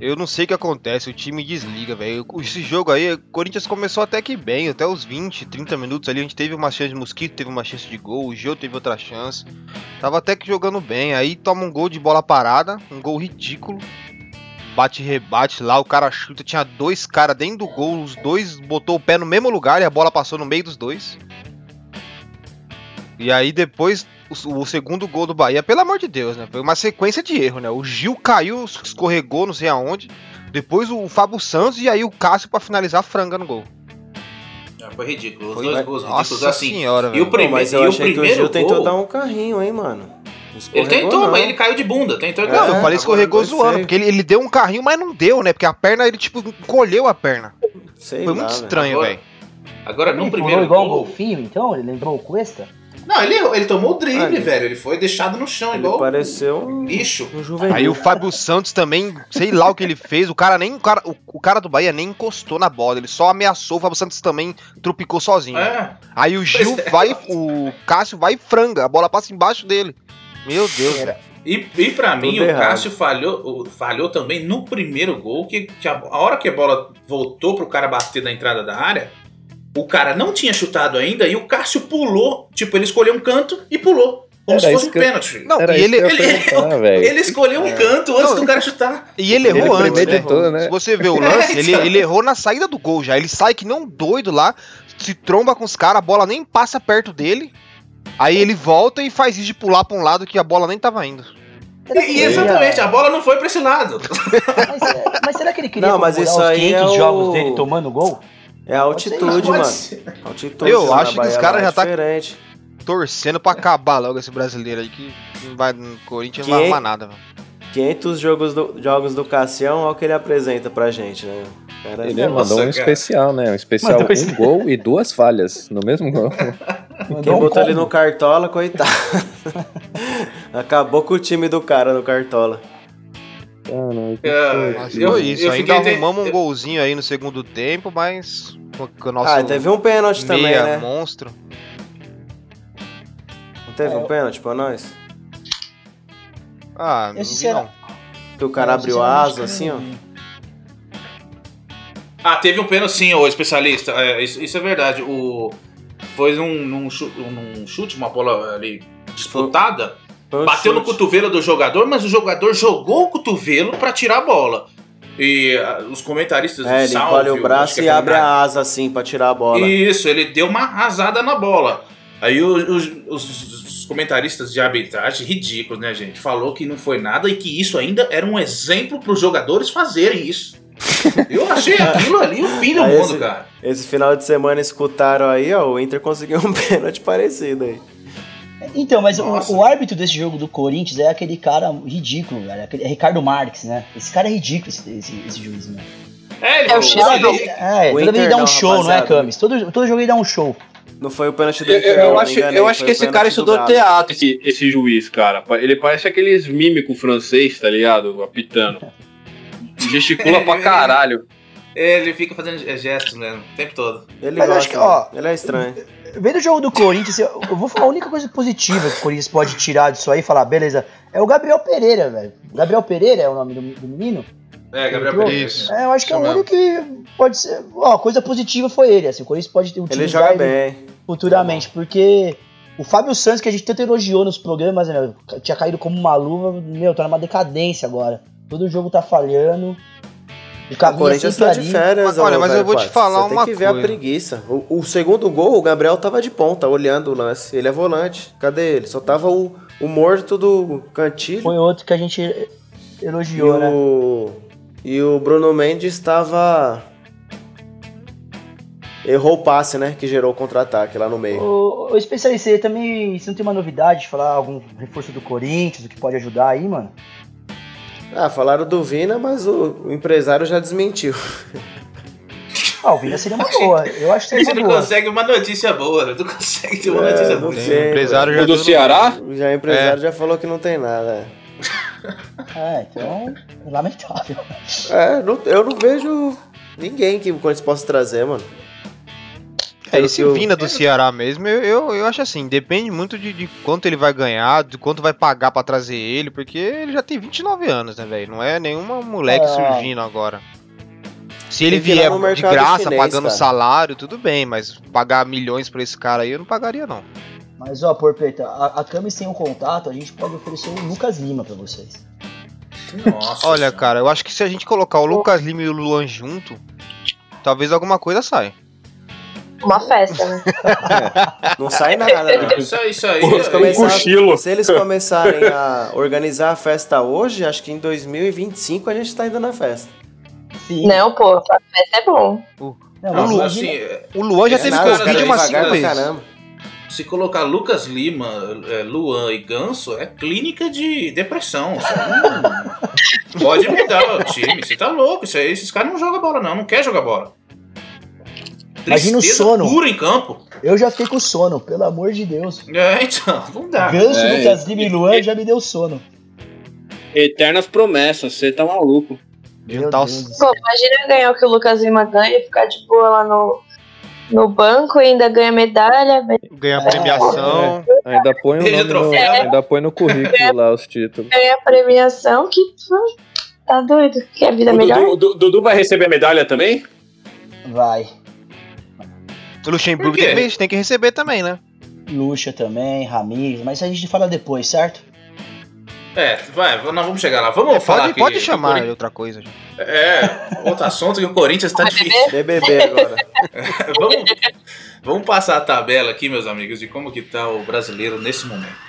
eu não sei o que acontece, o time desliga, velho. Esse jogo aí, o Corinthians começou até que bem, até os 20, 30 minutos ali, a gente teve uma chance de mosquito, teve uma chance de gol, o Gil teve outra chance. Tava até que jogando bem, aí toma um gol de bola parada, um gol ridículo. Bate rebate lá, o cara chuta, tinha dois caras dentro do gol, os dois botou o pé no mesmo lugar e a bola passou no meio dos dois. E aí depois o, o segundo gol do Bahia, pelo amor de Deus, né? Foi uma sequência de erro, né? O Gil caiu, escorregou, não sei aonde. Depois o Fábio Santos e aí o Cássio pra finalizar a franga no gol. Já foi ridículo. Os Foi- dois gols ridículos Nossa assim. senhora, E o, velho. Pô, prime mas eu e o achei que o primeiro Gil tentou gol. dar um carrinho, hein, mano. Ele tentou, não. mas ele caiu de bunda. Tentou É, Não, eu falei escorregou agora zoando, feio. porque ele, ele deu um carrinho, mas não deu, né? Porque a perna, ele tipo, encolheu a perna. Sei Foi lá, muito estranho, Agora- velho. Agora, no Ele pulou primeiro igual um gol... golfinho, então? Ele lembrou o Cuesta? Não, ele, ele tomou o drible, velho. Ele foi deixado no chão, Ele igual pareceu um, bicho. um juvenil. Aí o Fábio Santos também, sei lá o que ele fez, o cara nem. O cara, o, o cara do Bahia nem encostou na bola, ele só ameaçou, o Fábio Santos também tropicou sozinho. É. Aí o Gil Pois é. vai, o Cássio vai e franga, a bola passa embaixo dele. Meu Deus, velho. E, e pra mim, Tudo o errado. Cássio falhou, falhou também no primeiro gol, que, que a, a hora que a bola voltou pro cara bater na entrada da área, o cara não tinha chutado ainda e o Cássio pulou. Tipo, ele escolheu um canto e pulou. Como Era se fosse um que eu- pênalti. Não, Era e ele, ele-. Ele escolheu um canto antes do cara chutar. e ele errou Ele antes. né? né? Se você vê o lance, ele, ele errou na saída do gol já. Ele sai que não doido lá, se tromba com os caras, a bola nem passa perto dele. Aí ele volta e faz isso de pular pra um lado que a bola nem tava indo. E, e exatamente, a bola não foi pra esse lado. Mas, é, mas será que ele queria Não, mas isso os aí 500 é o- jogos dele tomando gol? É a altitude, mano. ser. Altitude Eu acho que os caras é já tá- diferente. Torcendo pra acabar logo esse brasileiro aí, que não vai, no Corinthians não vai arrumar nada, velho. 500 jogos do, jogos do Cassião, olha o que ele apresenta pra gente, né? Cara, Ele Nossa, mandou um cara. especial, né? Um especial, Mandou um esse- gol e duas falhas no mesmo gol. Quem um botou ele no Cartola, coitado. Acabou com o time do cara no Cartola. Caralho, que É. Mas Eu- foi isso. eu Ainda fiquei- arrumamos um golzinho aí no segundo tempo, mas com com o nosso Ah, teve um pênalti também, né? monstro. Não teve um pênalti pra nós? Ah, não vi não. Que o cara abriu asa assim, ó. Ah, teve um pênalti sim, ô especialista. É, isso, isso é verdade. O, foi num, num, num chute, uma bola ali disputada. Foi um Bateu no chute. cotovelo do jogador, mas o jogador jogou o cotovelo pra tirar a bola. E ah, os comentaristas É, ele Salve, encolhe o braço e abre a asa assim pra tirar a bola. Isso, ele deu uma arrasada na bola. Aí os, os- os comentaristas de arbitragem, ridículos, né, gente? Falou que não foi nada e que isso ainda era um exemplo para os jogadores fazerem isso. Eu achei aquilo ali o fim do Aí mundo, esse- cara. Esse final de semana escutaram aí, ó, o Inter conseguiu um pênalti parecido aí. Então, mas o, o árbitro desse jogo do Corinthians é aquele cara ridículo, velho. Aquele- É Ricardo Marques, né? Esse cara é ridículo, esse, esse, esse juiz, né? É, ele É o ele- É, toda vez ele dá um não, show, não é, rapaziada. Camis? Todo, todo jogo ele dá um show. Não foi o pênalti do Eu, Inter, eu- acho, enganei, eu acho que esse cara do estudou teatro, esse, esse juiz, cara. Ele parece aqueles mímicos francês, tá ligado? Apitando. Gesticula pra caralho. ele fica fazendo gestos mesmo, o tempo todo. Ele Mas gosta, acho que, ó, né? ele é estranho. Vendo o jogo do Corinthians, eu, vou falar a única coisa positiva que o Corinthians pode tirar disso aí e falar, beleza, é o Gabriel Pereira, velho. Gabriel Pereira é o nome do, do menino? É, Gabriel? Pereira. Isso. É, eu acho que é o único que pode ser. Ó, a coisa positiva foi ele, assim, o Corinthians pode ter Ele utilizar joga ele bem. futuramente, porque o Fábio Santos, que a gente tanto elogiou nos programas, né, tinha caído como uma luva, meu, tá numa decadência agora. Todo jogo tá falhando. O O Corinthians sempre tá de férias, Mas, olha, mas eu velho vou te falar Você uma tem que ver a coisa. preguiça. O, o segundo gol, o Gabriel tava de ponta, olhando o lance. Ele é volante. Cadê ele? Só tava o, o morto do Cantilho. Foi outro que a gente E elogiou, né? o, e o Bruno Mendes estava. Errou o passe, né? Que gerou o contra-ataque lá no meio. Ô, ô, especialista, você também, você não tem uma novidade de falar algum reforço do Corinthians, o que pode ajudar aí, mano? Ah, falaram do Vina, mas o, o empresário já desmentiu. Ah, o Vina seria uma boa, eu acho que A gente seria não uma boa. consegue uma notícia boa, né? não consegue ter uma É, notícia não boa. sei. O empresário já O do deu Ceará? Já o empresário já falou que não tem nada. É, então, lamentável. É, não- eu não vejo ninguém que o Corinthians possa trazer, mano. É, esse eu- Vina do Ceará mesmo, eu, eu, eu acho assim, depende muito de, de quanto ele vai ganhar, de quanto vai pagar pra trazer ele, porque ele já tem 29 anos, né, velho? Não é nenhuma moleque Ah. surgindo agora. Se ele lá vier de graça, chinês, pagando cara. salário, tudo bem, mas pagar milhões pra esse cara aí, eu não pagaria, não. Mas, ó, Porpeta, a, a Camis tem um contato, a gente pode oferecer o Lucas Lima pra vocês. Nossa Olha, cara, eu acho que se a gente colocar o Lucas Lima e o Luan junto, talvez alguma coisa saia. Uma festa, né? Não sai nada, né? Isso, aí- isso aí. Se eles, cochilo. se eles começarem a organizar a festa hoje, acho que em 2025 a gente tá indo na festa. Sim. Não, pô, a festa é bom. Não, Não, assim, é, O Luan já Esse teve cara Covid é umas cinco pra vezes. caramba. se colocar Lucas Lima, é, Luan e Ganso, é clínica de depressão. Não- Pode mudar o time, você tá louco. Isso aí, esses caras não jogam bola, não. Não quer jogar bola. Imagina o sono. pura em campo. Eu já fiquei com sono, pelo amor de Deus. É, então, não dá. Ganso, é, Lucas Lima e Luan já me deu sono. Eternas promessas, você tá maluco. Meu Juntar Deus os- do céu. Pô, imagina ganhar o que o Lucas Lima ganha e ficar de boa lá no, no banco e ainda ganha medalha. Ganha premiação. Ainda põe o Beija nome no, troféu. ainda põe no currículo lá os títulos. Ganha premiação que. Tá doido? Quer vida O melhor? Dudu, Du- Dudu vai receber a medalha também? Vai. O Luxemburgo tem que, tem que receber também, né? Luxa também, Ramires, mas a gente fala depois, certo? É, vai, nós vamos chegar lá. Vamos falar É, Pode, que pode o chamar Corinthians- outra coisa. gente. É, outro assunto que o Corinthians tá difícil. BBB agora. vamos, vamos passar a tabela aqui, meus amigos, de como que tá o brasileiro nesse momento.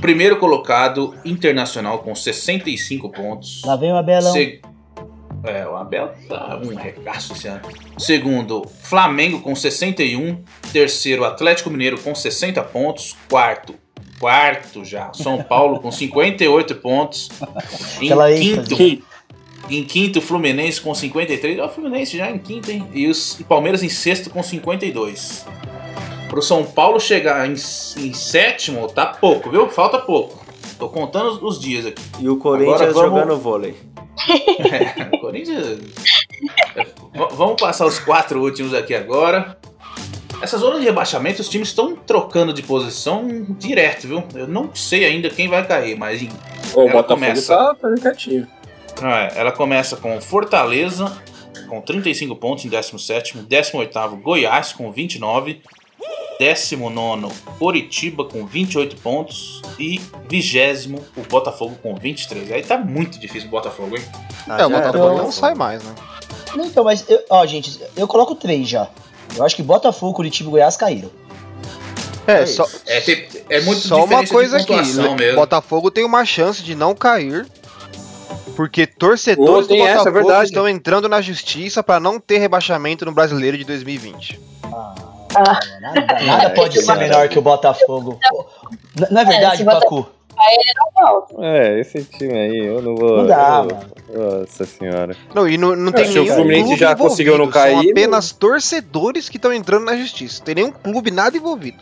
Primeiro colocado, Internacional com 65 pontos. Lá vem o Abelão. Se- É, o Abel tá um regaço esse ano. Segundo, Flamengo com 61. Terceiro, Atlético Mineiro com 60 pontos. Quarto, quarto já, São Paulo com 58 pontos. Em Aquela quinto, em quinto, Fluminense com 53. Olha o Fluminense já em quinto, hein? E os e Palmeiras em sexto com 52. pro São Paulo chegar em, em sétimo, tá pouco, viu? Falta pouco. Tô contando os- os dias aqui. E o Corinthians Agora vamos- jogando vôlei. É, Corinthians. Vamos passar os quatro últimos aqui agora. Essa zona de rebaixamento, os times estão trocando de posição direto, viu? Eu não sei ainda quem vai cair, mas em- O Ela Botafogo começa. tá é, ela começa com Fortaleza, com 35 pontos em 17, 18 Goiás com 29, 19 Coritiba com 28 pontos e 20 o Botafogo com 23. Aí tá muito difícil o Botafogo, hein? Ah, É, o Botafogo não Botafogo. sai mais, né? Não, Então, mas, eu- ó, gente, eu coloco três já. Eu acho que Botafogo, Curitiba e Goiás caíram. É, É só. É, tem- é muito só uma coisa aqui. né? mesmo. Botafogo tem uma chance de não cair. Porque torcedores do essa, é Botafogo verdade. estão entrando na justiça pra não ter rebaixamento no brasileiro de 2020. Ah, Ah. nada, nada pode ser menor que o Botafogo. Não é verdade, Bota- Pacu? Aí ele não volta. É, esse time aí, eu não vou. Não dá, eu- mano. Nossa senhora. Não, e não, não tem se o nenhum Fluminense já conseguiu não envolvido, São cair, apenas torcedores que estão entrando na justiça. Não tem nenhum clube nada envolvido.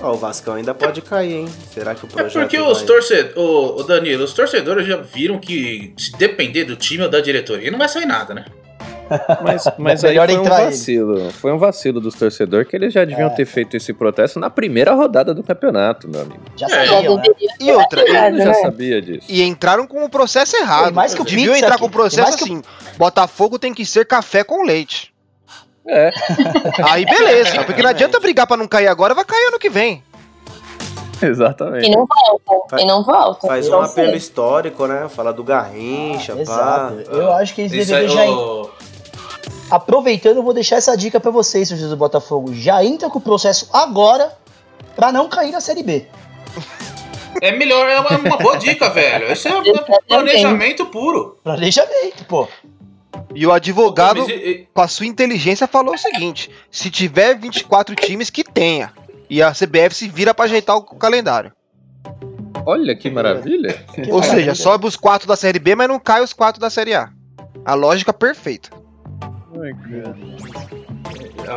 Ó, o Vascão ainda pode cair, hein? Será que o É projeto porque vai... os torcedores. Ô, ô, Danilo, os torcedores já viram que se depender do time ou da diretoria, não vai sair nada, né? Mas, mas aí Melhor foi um entrar ele. vacilo. Foi um vacilo dos torcedores que eles já deviam É. ter feito esse protesto na primeira rodada do campeonato, meu amigo. Já É, Já sabiam, né? E outra, e- Eu já né? sabia disso. E entraram com o processo errado. Tem mais que o Deviam entrar aqui. com o processo o- assim: Botafogo tem que ser café com leite. É, Aí beleza, porque não adianta brigar pra não cair agora, vai cair ano que vem. exatamente. E não volta. E não volta. Faz um apelo sei. histórico, né? Fala do Garrincha, pá. Exato. Eu acho que eles deveriam aí, já. Aproveitando, eu vou deixar essa dica pra vocês, torcedores do Botafogo. Já entra com o processo agora pra não cair na Série B. é melhor, é uma, uma boa dica, velho. Isso é planejamento puro. Planejamento, pô. E o advogado, Mas, e- e- com a sua inteligência, falou o seguinte: se tiver 24 times, que tenha. E a CBF se vira pra ajeitar o calendário. Olha que maravilha. Que Ou maravilha. seja, sobe os quatro da Série B, mas não cai os quatro da Série A. A lógica perfeita.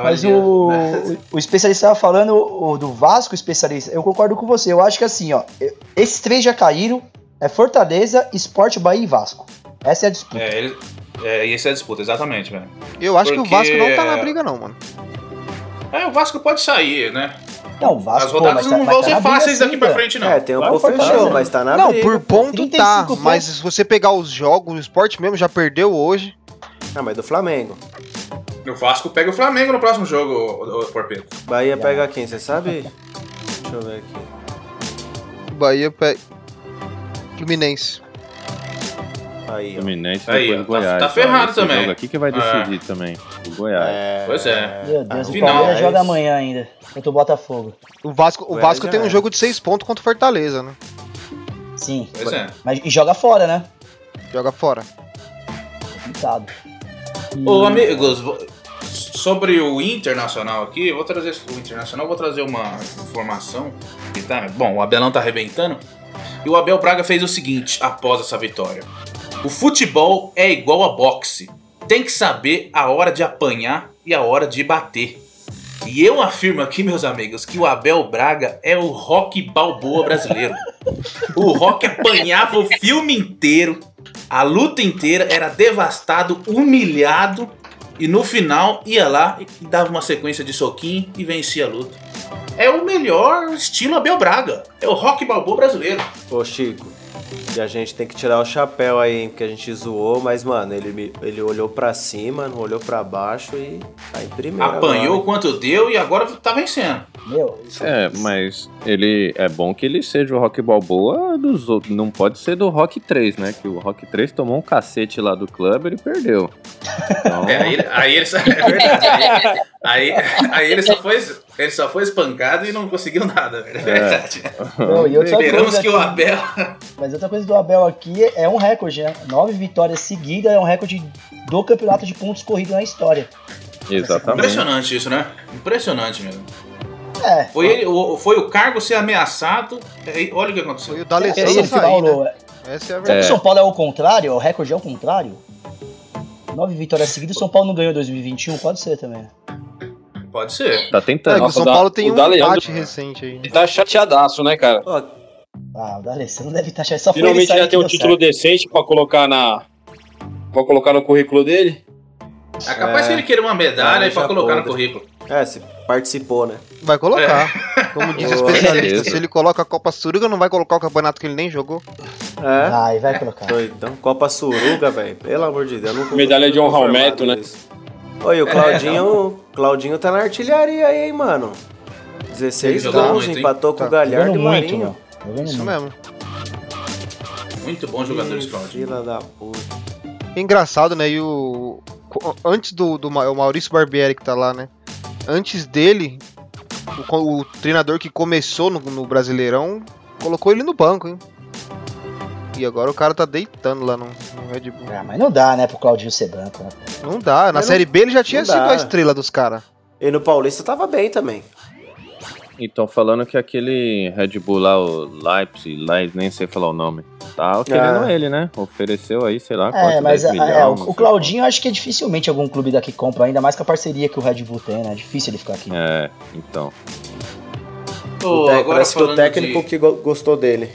Mas olha, o, né? o, o especialista estava falando o do Vasco, especialista. Eu concordo com você. Eu acho que assim, ó. Esses três já caíram. É Fortaleza, Esporte, Bahia e Vasco. Essa é a disputa. É, ele, é, e essa é a disputa, exatamente, velho. Eu acho Porque- que o Vasco não tá na briga, não, mano. É, o Vasco pode sair, né? Não, o Vasco, As pô, rodadas mas tá- não mas vão tá ser fáceis daqui pra frente, não. É, tem um pô Fortaleza. fechou, mas tá na não, briga. por ponto 35 tá. pontos. Mas se você pegar os jogos, o esporte mesmo já perdeu hoje. Ah, mas do Flamengo. O Vasco pega o Flamengo no próximo jogo, o, o Porpeto. Bahia pega quem, você sabe? Deixa eu ver aqui. Bahia pega. Fluminense. Aí, ó. Fluminense Aí, depois ó, tá- Goiás. tá ó. ferrado Esse também. jogo aqui que vai decidir também. O Goiás. É, Pois é. Meu Deus, Ah, o final, Palmeiras é joga isso. amanhã ainda. Contra o Botafogo. O Vasco, o Goiás Vasco tem um é. jogo de seis pontos contra o Fortaleza, né? Sim. Pois é. Mas, e joga fora, né? Joga fora. Complicado. Ô, amigos, vo- sobre o Internacional aqui, eu vou trazer o Internacional, vou trazer uma informação. Que tá, bom, o Abelão tá arrebentando. E o Abel Braga fez o seguinte após essa vitória: O futebol é igual a boxe. Tem que saber a hora de apanhar e a hora de bater. E eu afirmo aqui, meus amigos, que o Abel Braga é o rock balboa brasileiro. O rock apanhava o filme inteiro, a luta inteira, era devastado, humilhado, e no final ia lá e dava uma sequência de soquinho e vencia a luta. É o melhor estilo Abel Braga. É o rock balboa brasileiro. Ô, Chico. E a gente tem que tirar o chapéu aí? Porque a gente zoou, mas, mano, ele, ele olhou pra cima, não olhou pra baixo e tá em primeiro. Apanhou agora. quanto deu e agora tá vencendo. Meu, isso É, mas ele é bom que ele seja o Rock Balboa dos outros. Não pode ser do Rock 3, né? Que o Rock 3 tomou um cacete lá do clube e ele perdeu. Então, É, aí, ele- aí ele só, é verdade. Aí, aí, aí ele, só foi, ele só foi espancado e não conseguiu nada, velho. É verdade. Não, e outra Esperamos coisa que o Abel. Mas outra coisa do Abel aqui é um recorde, né? Nove vitórias seguidas é um recorde do campeonato de pontos corridos na história. exatamente. Impressionante isso, né? Impressionante mesmo. É. Foi, ele, o, foi o cargo ser ameaçado. Olha o que aconteceu. Foi o D'Alessandro É, São sair, Paulo, né? é. Essa é a Será que verdade. o São Paulo é o contrário? O recorde é o contrário? Nove vitórias seguidas, o São Paulo não ganhou em 2021? Pode ser também. Pode ser. Tá É, tentando. o Nossa, São o da- Paulo tem o um empate recente aí. Ele tá chateadaço, né, cara? Ó, Ah, o D'Alessandro deve estar achando. Só foi Finalmente já tem um título certo. decente pra colocar na. Pra colocar no currículo dele. É capaz É. que ele queira uma medalha É, aí pra colocar no currículo. é, se participou, né? Vai colocar. Como diz o especialista, se ele coloca a Copa Suruga, não vai colocar o campeonato que ele nem jogou. É. Vai, vai colocar. Doidão. Copa Suruga, velho. Pelo amor de Deus. eu Nunca Medalha de honra ao Meto, né? isso. Oi, o Claudinho. Claudinho tá na artilharia aí, hein, mano. 16 Ele jogou gols, muito, empatou com Tá o Galhardo Jogando e muito, Marinho. Isso muito. mesmo. Muito bom jogador esse Claudinho. Fila da puta. Engraçado, né? E o. Antes do, do o Maurício Barbieri que tá lá, né? Antes dele, o, o treinador que começou no, no Brasileirão colocou ele no banco, hein? E agora o cara tá deitando lá no, no Red Bull. Ah, mas não dá, né, pro Claudinho ser branco, né? Não dá. Na Mas não- Série B ele já tinha sido dá. a estrela dos caras. E no Paulista tava bem também. E estão falando que aquele Red Bull lá, o Leipzig, Leipzig, nem sei falar o nome, tá querendo Ah. ele, né? Ofereceu aí, sei lá, É, mas 10 é, milhões. é, o, não o sei Claudinho acho que é dificilmente algum clube daqui compra, ainda mais com a parceria que o Red Bull tem, né? É difícil ele ficar aqui. É, então. O agora Parece que o técnico de- que go- gostou dele.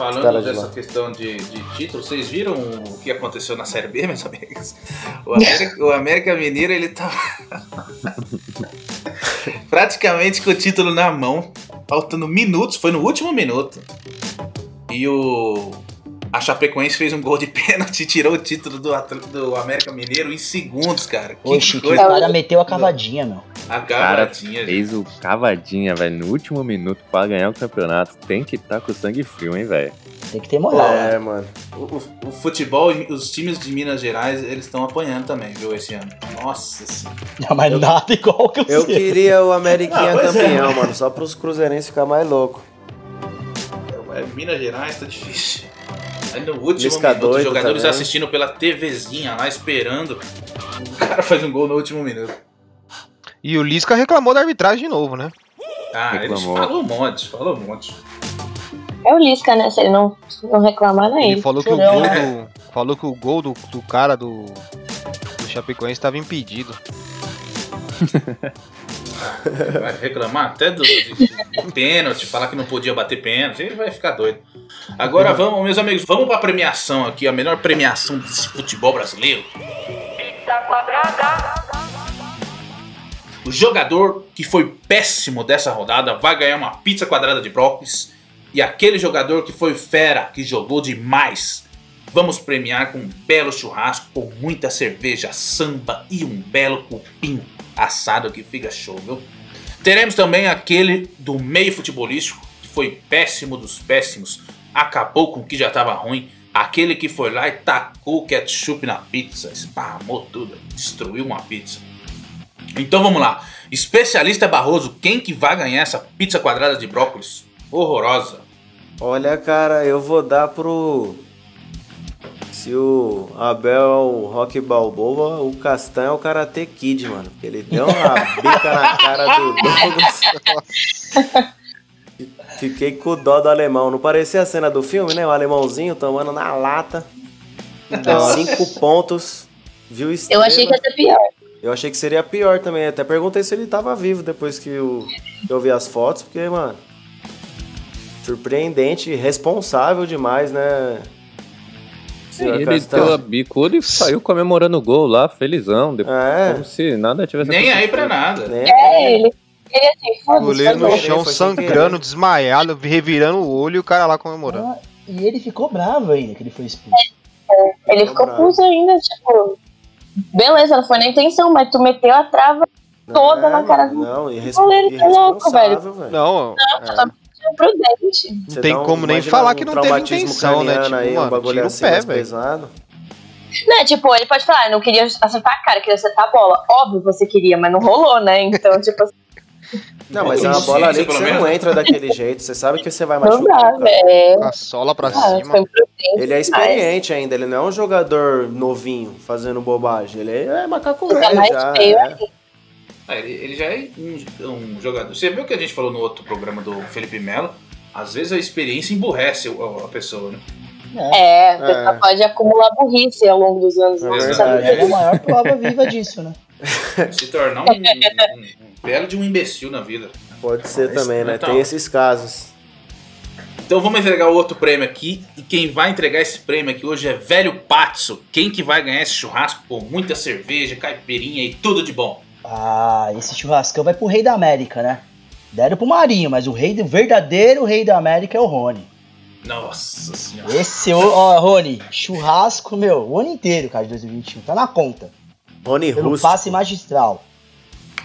Falando dessa lá. questão de, de título, vocês viram o que aconteceu na Série B, meus amigos? O América, o América Mineiro, ele tava praticamente com o título na mão, faltando minutos, foi no último minuto. E o a Chapecoense fez um gol de pênalti e tirou o título do, do América Mineiro em segundos, cara. Que Oxe, que o coisa cara meteu a cavadinha, meu. O cara acabadinha. fez o cavadinha, velho, no último minuto pra ganhar o campeonato. Tem que estar com sangue frio, hein, velho? Tem que ter moral. né? É, mano. O, o- o futebol, os times de Minas Gerais, eles estão apanhando também, viu, esse ano. Nossa senhora. Não, mas nada igual que o Eu seu. queria o Ameriquinha Ah, pois é. campeão, mano. Só pros cruzeirenses ficar mais louco. É, Minas Gerais tá difícil. Aí no último Lisca minuto, os doido jogadores também. assistindo pela TVzinha lá, esperando. O cara faz um gol no último minuto. E o Lisca reclamou da arbitragem de novo, né? Ah, ele falou um monte, falou um monte. É o Lisca, né? Se ele não, não reclamar, não é Ele ele. falou que o gol do. Falou que o gol do, do cara do. Do Chapecoense estava impedido. Vai reclamar até do, pênalti, falar que não podia bater pênalti, ele vai ficar doido. Agora vamos, meus amigos, vamos pra premiação aqui, a melhor premiação desse futebol brasileiro. O jogador que foi péssimo dessa rodada vai ganhar uma pizza quadrada de brócolis. E aquele jogador que foi fera, que jogou demais, vamos premiar com um belo churrasco, com muita cerveja, samba e um belo cupim assado que fica show, viu? Teremos também aquele do meio futebolístico, que foi péssimo dos péssimos, acabou com o que já estava ruim. Aquele que foi lá e tacou ketchup na pizza, esparramou tudo, destruiu uma pizza. Então vamos lá. Especialista Barroso, quem que vai ganhar essa pizza quadrada de brócolis? Horrorosa. Olha, cara, eu vou dar pro. Se o Abel é o Rock Balboa, o Castanho é o Karate Kid, mano. Ele deu uma bica na cara do Douglas. Fiquei com dó do alemão. Não parecia a cena do filme, né? O alemãozinho tomando na lata. Cinco pontos. Viu Eu estrela. achei que ia ser pior. Eu achei que seria pior também. Até perguntei se ele tava vivo depois que eu, que eu vi as fotos, porque, mano. Surpreendente, responsável demais, né? Senhor ele deu a bicuda e saiu comemorando o gol lá, felizão. Depois, É. Como se nada tivesse Nem aí pra nada. Né? É, ele. Ele assim, goleiro no chão, sangrando, desmaiado, revirando o olho e o cara lá comemorando. Ah, e ele ficou bravo ainda que ele foi expulso. Ele ficou bravo. puto ainda, tipo. Beleza, não foi na intenção, mas tu meteu a trava toda É, na cara do Não, irres... goleiro, tá louco, velho. irresponsável, velho. Não, é, prudente. não tem um- como nem falar um que não teve traumatismo intenção, né? craniano Tipo, aí, um mano, bagulho tira o assim pé, velho. pesado. Não, tipo, ele pode falar, "Eu não queria acertar a cara, queria acertar a bola. Óbvio que você queria, mas não rolou, né? Então, tipo, assim, Não, mas é uma bola ali que você não entra daquele jeito. Você sabe que você vai não machucar. dá, velho. A sola pra Ah, cima. Ele é experiente ainda, ele não é um jogador novinho fazendo bobagem. Ele é macaco velho já. é. Ah, ele, ele já é um, um jogador. Você viu o que a gente falou no outro programa do Felipe Melo? Às vezes a experiência emburrece o- a pessoa, né? É, a pessoa pode acumular burrice ao longo dos anos. É Ele é a maior prova viva disso, né? Se tornar um, um, um belo de um imbecil na vida. Pode ser Mas, também, né? então. Tem esses casos. Então vamos entregar o outro prêmio aqui. E quem vai entregar esse prêmio aqui hoje é Velho Patso. Quem que vai ganhar esse churrasco com muita cerveja, caipirinha e tudo de bom? Ah, esse churrascão vai pro rei da América, né? Deram pro Marinho, mas o rei, o verdadeiro rei da América é o Rony. Nossa senhora. Esse, ó, Rony, churrasco, meu, o ano inteiro, cara, de 2021. Tá na conta. Rony Pelo Russo. passe magistral.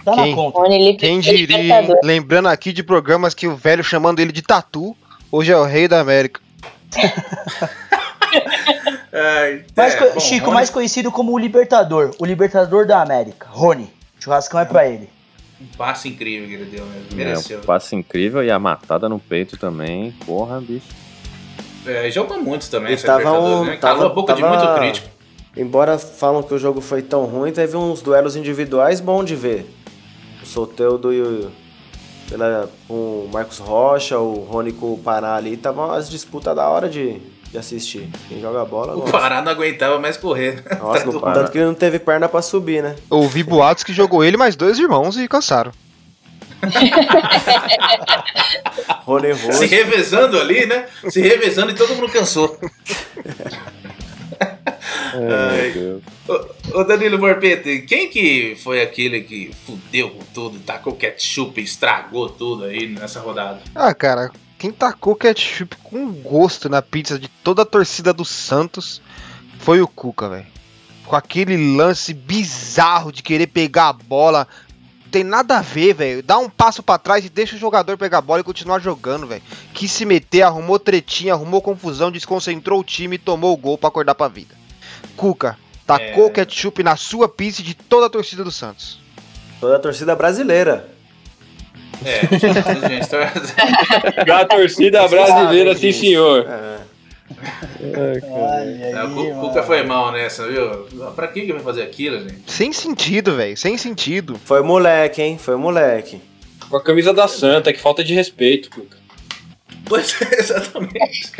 Tá Quem? na conta. Rony, ele Quem diria. Lembrando aqui de programas que o velho chamando ele de Tatu, hoje é o rei da América. Mais é, co- bom, Chico, Rony- mais conhecido como o Libertador. O Libertador da América. Rony. Churrascão é pra ele. Um passe incrível que ele deu mesmo. É, Mereceu. um passe incrível e a matada no peito também. Porra, bicho. É, jogou muitos também, E essa tava um- né? Calou tava- a boca de tava- muito crítico. Embora falam que o jogo foi tão ruim, teve uns duelos individuais bons de ver. O Soteldo e o, pela, com o Marcos Rocha, o Rony com o Pará ali, tava umas disputas da hora de, de assistir. Quem joga bola, O. Pará não aguentava mais correr. Nossa, Tá tanto que ele não teve perna pra subir, né? Ouvi boatos que jogou ele mais dois irmãos e cansaram. Rony Se revezando ali, né? Se revezando e todo mundo cansou. Ai, meu Deus. Ô Danilo Borpete, quem que foi aquele que fudeu com tudo, tacou ketchup, estragou tudo aí nessa rodada? Ah, cara, quem tacou ketchup com gosto na pizza de toda a torcida do Santos foi o Cuca, velho. Com aquele lance bizarro de querer pegar a bola. Tem nada a ver, velho. Dá um passo pra trás e deixa o jogador pegar a bola e continuar jogando, velho. Quis se meter, arrumou tretinha, arrumou confusão, desconcentrou o time e tomou o gol pra acordar pra vida. Cuca, tacou É. ketchup na sua pizza de toda a torcida do Santos. Toda a torcida brasileira. É, gente, tá- Da torcida brasileira, sim senhor. É. É, o. Cuca foi mal nessa, viu? Pra que que vai fazer aquilo, gente? Sem sentido, velho. Sem sentido. Foi moleque, hein? Foi moleque. Com a camisa da Santa, que falta de respeito, Cuca. Pois é, exatamente.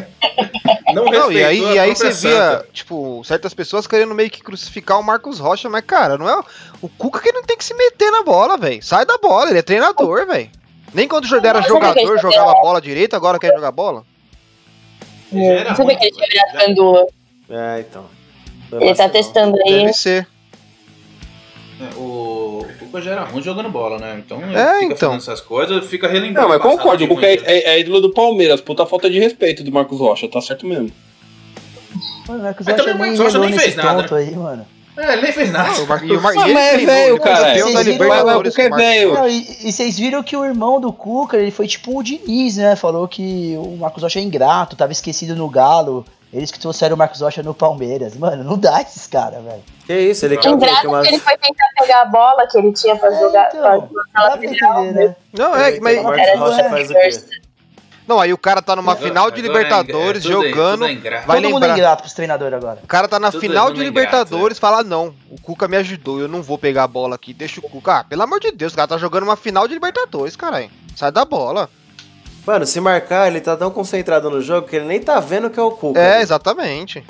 Não, Não, e aí, e a aí você própria via, santa. tipo, certas pessoas querendo meio que crucificar o Marcos Rocha, mas, cara, não é. O Cuca que não tem que se meter na bola, velho. Sai da bola, ele é treinador, velho. Nem quando o Jordão era jogador, jogava bola direito, agora quer jogar bola? Não sabia ruim, que ele tinha virado gandula. É, então. Ele tá testando aí. Deve ser. É, O, o Cuca já era ruim jogando bola, né? Então ele É, fica então. fazendo essas coisas, fica relembrando. Não, mas concordo, o Cuca é, dele. é, é ídolo do Palmeiras. Puta falta de respeito do Marcos Rocha, tá certo mesmo. Mano, o Marcos Mas Rocha também o nem Marcos Rocha nem fez nada, aí, mano. É, ele nem fez nada. O Mar- e o Mar- ele mas é velho, cara. campeão da Libertadores. Mas é o Marcos velho. Rocha. Não, e, e vocês viram que o irmão do Cuca, ele foi tipo o Diniz, né? Falou que o Marcos Rocha é ingrato, tava esquecido no Galo. Eles que trouxeram o Marcos Rocha no Palmeiras. Mano, não dá esses caras, velho. Que isso, ele quer Que umas- que ele foi tentar pegar a bola que ele tinha pra jogar. então, pra pra entender, né? Não, é, que mas. o Marcos Rocha faz o quê? Não, aí o cara tá numa Agora- final de é Libertadores é tudo- jogando. é vai Todo mundo é lembrar. ingrato pros treinadores agora. O cara tá na Tudo final é de Libertadores, fala não, o Cuca me ajudou, eu não vou pegar a bola aqui, deixa o Cuca. Ah, pelo amor de Deus, o cara tá jogando uma final de Libertadores, caralho. Sai da bola. Mano, se marcar, ele tá tão concentrado no jogo que ele nem tá vendo que é o Cuca. É, exatamente.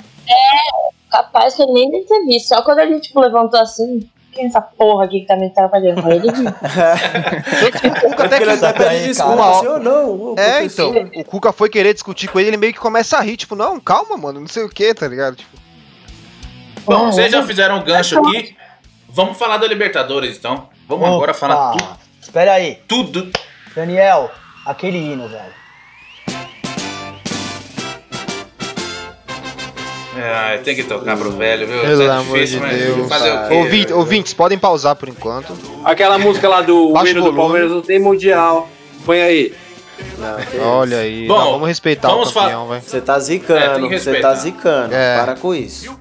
Capaz que ele nem deve ter visto. Só quando ele tipo, levantou assim. Quem é essa porra aqui que tá me atrapalhando? Aí ele o Cuca É até ele pede Aí, desculpa, cara. assim, ou não. o É, professor. então, o Cuca foi querer discutir com ele, ele meio que começa a rir, tipo, não, calma, mano, não sei o que, tá ligado? Tipo, Bom, vocês já fizeram um gancho aqui. Vamos falar da Libertadores, então. Vamos agora falar tu- Opa, Espera aí. tudo. Daniel, aquele hino, velho. É, tem que tocar pro velho, viu? Pelo é amor difícil, de Deus. Fazer o quê? Ouvinte- ouvintes, podem pausar por enquanto. Aquela música lá do hino do. Palmeiras não tem mundial. Põe aí. Não, Olha aí, Bom, não, vamos respeitar vamos o campeão, vai. Você tá É, zicando, que você respeitar. tá zicando. É. Para com isso.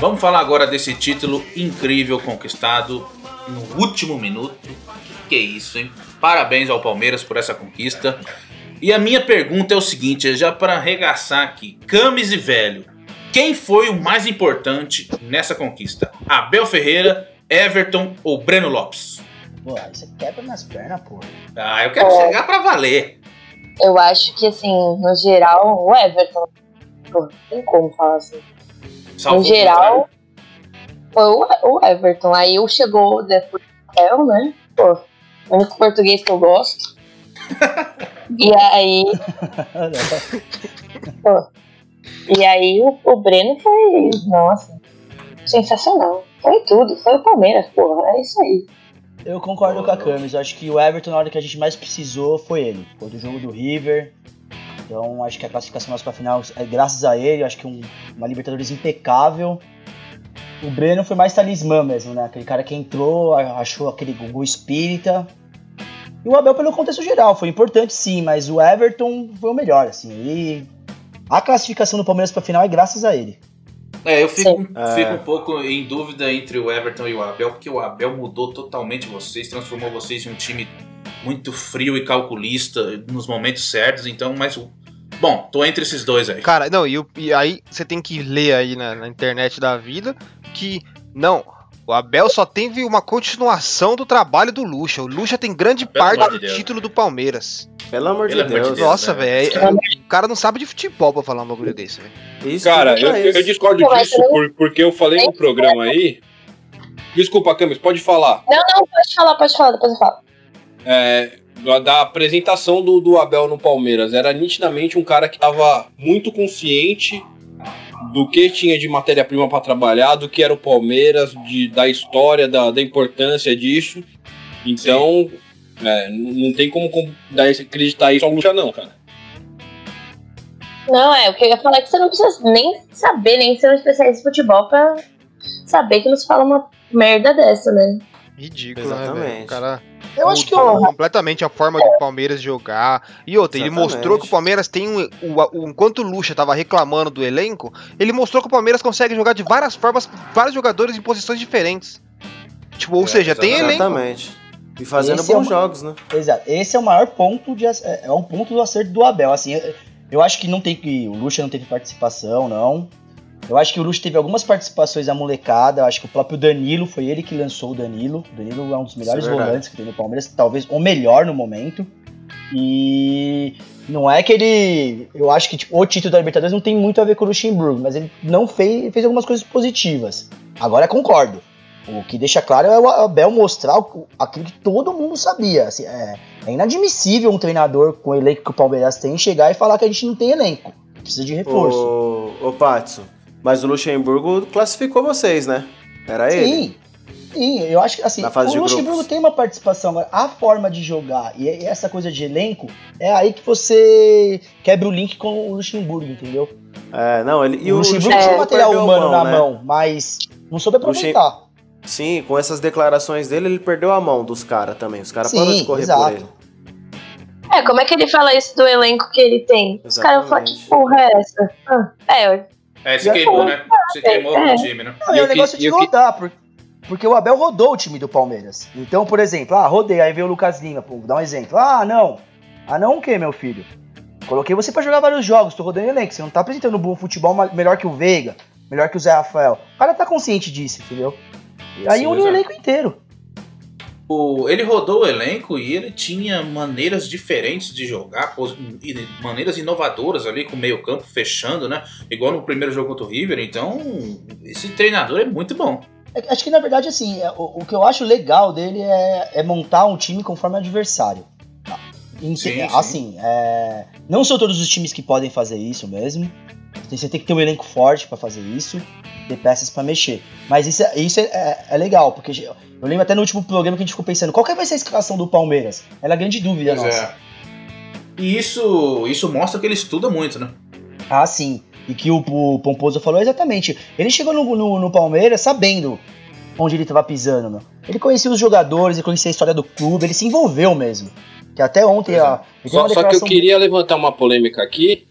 Vamos falar agora desse título incrível conquistado no último minuto. Que isso, hein? Parabéns ao Palmeiras por essa conquista. E a minha pergunta é o seguinte, já para arregaçar aqui, Camis e Velho, quem foi o mais importante nessa conquista? Abel Ferreira, Everton ou Breno Lopes? Pô, você quebra minhas pernas, pô. Ah, eu quero É. chegar pra valer. Eu acho que, assim, no geral, o Everton. Pô, não tem como falar assim. Salvo no geral, foi o, o Everton. Aí o chegou depois do Abel, né? Pô, o único português que eu gosto. e aí. pô, e aí o, o Breno foi. Nossa, sensacional. Foi tudo, foi o Palmeiras, porra. É isso aí. Eu concordo com a Camis. Eu acho que o Everton, na hora que a gente mais precisou, foi ele. Foi do jogo do River. Então, acho que a classificação nossa pra final é graças a ele. Acho que um, uma Libertadores impecável. O Breno foi mais talismã mesmo, né? Aquele cara que entrou, a- achou aquele gol espírita. E o Abel, pelo contexto geral, foi importante sim, mas o Everton foi o melhor, assim. Ele... A classificação do Palmeiras pra final é graças a ele. É, eu fico, É. fico um pouco em dúvida entre o Everton e o Abel, porque o Abel mudou totalmente vocês, transformou vocês em um time muito frio e calculista nos momentos certos, então, mas o. Bom, tô entre esses dois aí. Cara, não, e, o- e aí você tem que ler aí na, na internet da vida que, não, o Abel só teve uma continuação do trabalho do Lucha. O Lucha tem grande Pelo parte de do Deus. título do Palmeiras. Pelo amor de Pelo amor de Deus. Deus. Nossa, né? velho, é- o cara não sabe de futebol pra falar um bagulho desse, velho. Isso Cara, eu, eu discordo disso porque eu falei no programa aí. Desculpa, Camis, pode falar. Não, não, pode falar, pode falar, depois eu falo. É, da- apresentação do, do Abel no Palmeiras. Era nitidamente um cara que estava muito consciente do que tinha de matéria-prima para trabalhar, do que era o Palmeiras, de, da história, da, da importância disso. Então, é, não tem como com- dar acreditar isso ao Lucha, não, cara. Não, é, o que eu ia falar é que você não precisa nem saber, nem ser um especialista de futebol pra saber que nos fala uma merda dessa, né? Ridículo, né? Exatamente. O cara Eu acho que o, completamente a forma do Palmeiras jogar. E outra, ele Exatamente. mostrou que o Palmeiras tem um. O, o- enquanto o Lucha tava reclamando do elenco, ele mostrou que o Palmeiras consegue jogar de várias formas, vários jogadores em posições diferentes. Tipo, ou É, seja, tem elenco. Exatamente. E fazendo Esse é bons uma- jogos, né? Exato. Esse é o maior ponto de ac- é é um ponto do acerto do Abel. Assim, eu, eu acho que não tem que o Lucha não teve participação, não. Eu acho que o Lucha teve algumas participações da molecada. Eu acho que o próprio Danilo foi ele que lançou o Danilo. O Danilo é um dos melhores é volantes que tem no Palmeiras, talvez o melhor no momento. E não é que ele, eu acho que tipo, o título da Libertadores não tem muito a ver com o Luxemburgo, mas ele não fez, fez algumas coisas positivas. Agora concordo. O que deixa claro é o Abel mostrar aquilo que todo mundo sabia. Assim, é, é inadmissível um treinador com o elenco que o Palmeiras tem chegar e falar que a gente não tem elenco. Precisa de reforço. Ô, ô Patson, mas o Luxemburgo classificou vocês, né? Era ele. Sim. Sim, eu acho que assim, Na fase o Luxemburgo grupos. tem uma participação, agora a forma de jogar e essa coisa de elenco é aí que você quebra o link com o Luxemburgo, entendeu? É, não, ele. E o o Luxemburgo tinha material perdeu a humano mão, na né? mão, mas não soube aproveitar. Sim, com essas declarações dele, ele perdeu a mão dos caras também. Os caras Sim, pararam de correr exato. por ele. É, como é que ele fala isso do elenco que ele tem? Os caras vão falar, que Exatamente. porra é essa? Ah, é, É, se queimou, né? Se queimou com o time, né? Não, E é o que- negócio e de o que- rodar, por- porque o Abel rodou o time do Palmeiras. Então, por exemplo, ah, rodei, aí veio o Lucas Lima, pô, vou dar um exemplo. Ah, não. Ah, não o quê, meu filho? Coloquei você pra jogar vários jogos, tô rodando elenco. Você não tá apresentando um bom futebol melhor que o Veiga, melhor que o Zé Rafael. O cara tá consciente disso, entendeu? E aí Sim, une o elenco inteiro. O, ele rodou o elenco e ele tinha maneiras diferentes de jogar, maneiras inovadoras ali com o meio campo fechando, né? Igual no primeiro jogo contra o River. Então, esse treinador é muito bom. É Acho que na verdade, assim, é, o, o que eu acho legal dele é, é montar um time conforme o adversário. Ente- Sim, sim. assim, é, não são todos os times que podem fazer isso mesmo. Você tem que ter um elenco forte pra fazer isso, ter peças pra mexer. Mas isso, é, isso é, é- é legal, porque eu lembro até no último programa que a gente ficou pensando, qual que vai ser a escalação do Palmeiras? Era a grande dúvida Pois nossa. é. E isso, isso mostra que ele estuda muito, né? Ah, sim. E que o, o Pomposo falou exatamente. Ele chegou no, no, no Palmeiras sabendo onde ele estava pisando, meu. Ele conhecia os jogadores, ele conhecia a história do clube, ele se envolveu mesmo. Que até ontem é. a, Só, só que eu queria levantar uma polêmica aqui.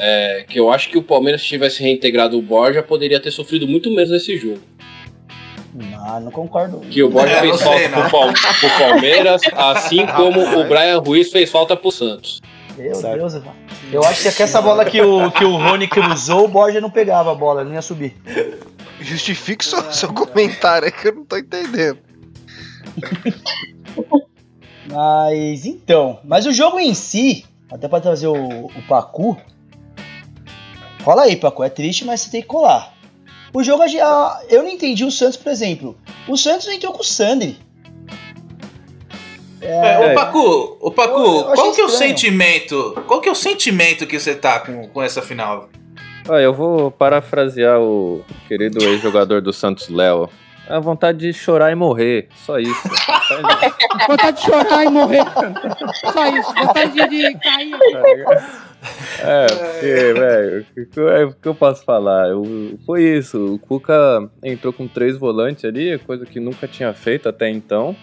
É, que eu acho que o Palmeiras, se tivesse reintegrado o Borja, poderia ter sofrido muito menos nesse jogo. Ah, não concordo. Que o Borja É, não fez sei, falta não. pro, Pal- pro Palmeiras, assim como o Brian Ruiz fez falta pro Santos. Meu Sabe? Deus, eu- eu acho que aqui essa bola que o, que o Rony cruzou, o Borja não pegava a bola, não ia subir. Justifique seu, seu comentário aí que eu não tô entendendo. Mas então, mas o jogo em si, até pra trazer o, o Pacu. Cola aí, Pacu, é triste, mas você tem que colar. O jogo, eu não entendi o Santos, por exemplo. O Santos entrou com o Sandri. É, ô Pacu, ô Pacu, Eu- eu achei qual que é o sentimento? Qual que é o sentimento que você tá com, com essa final? Olha, eu vou parafrasear o querido ex-jogador do Santos, Léo. É a vontade de chorar e morrer, só isso. Vontade de chorar e morrer. Só isso. Vontade de, de cair. É, porque, velho, o que, eu- o que eu posso falar? Eu- foi isso. O Cuca entrou com três volantes ali, coisa que nunca tinha feito até então.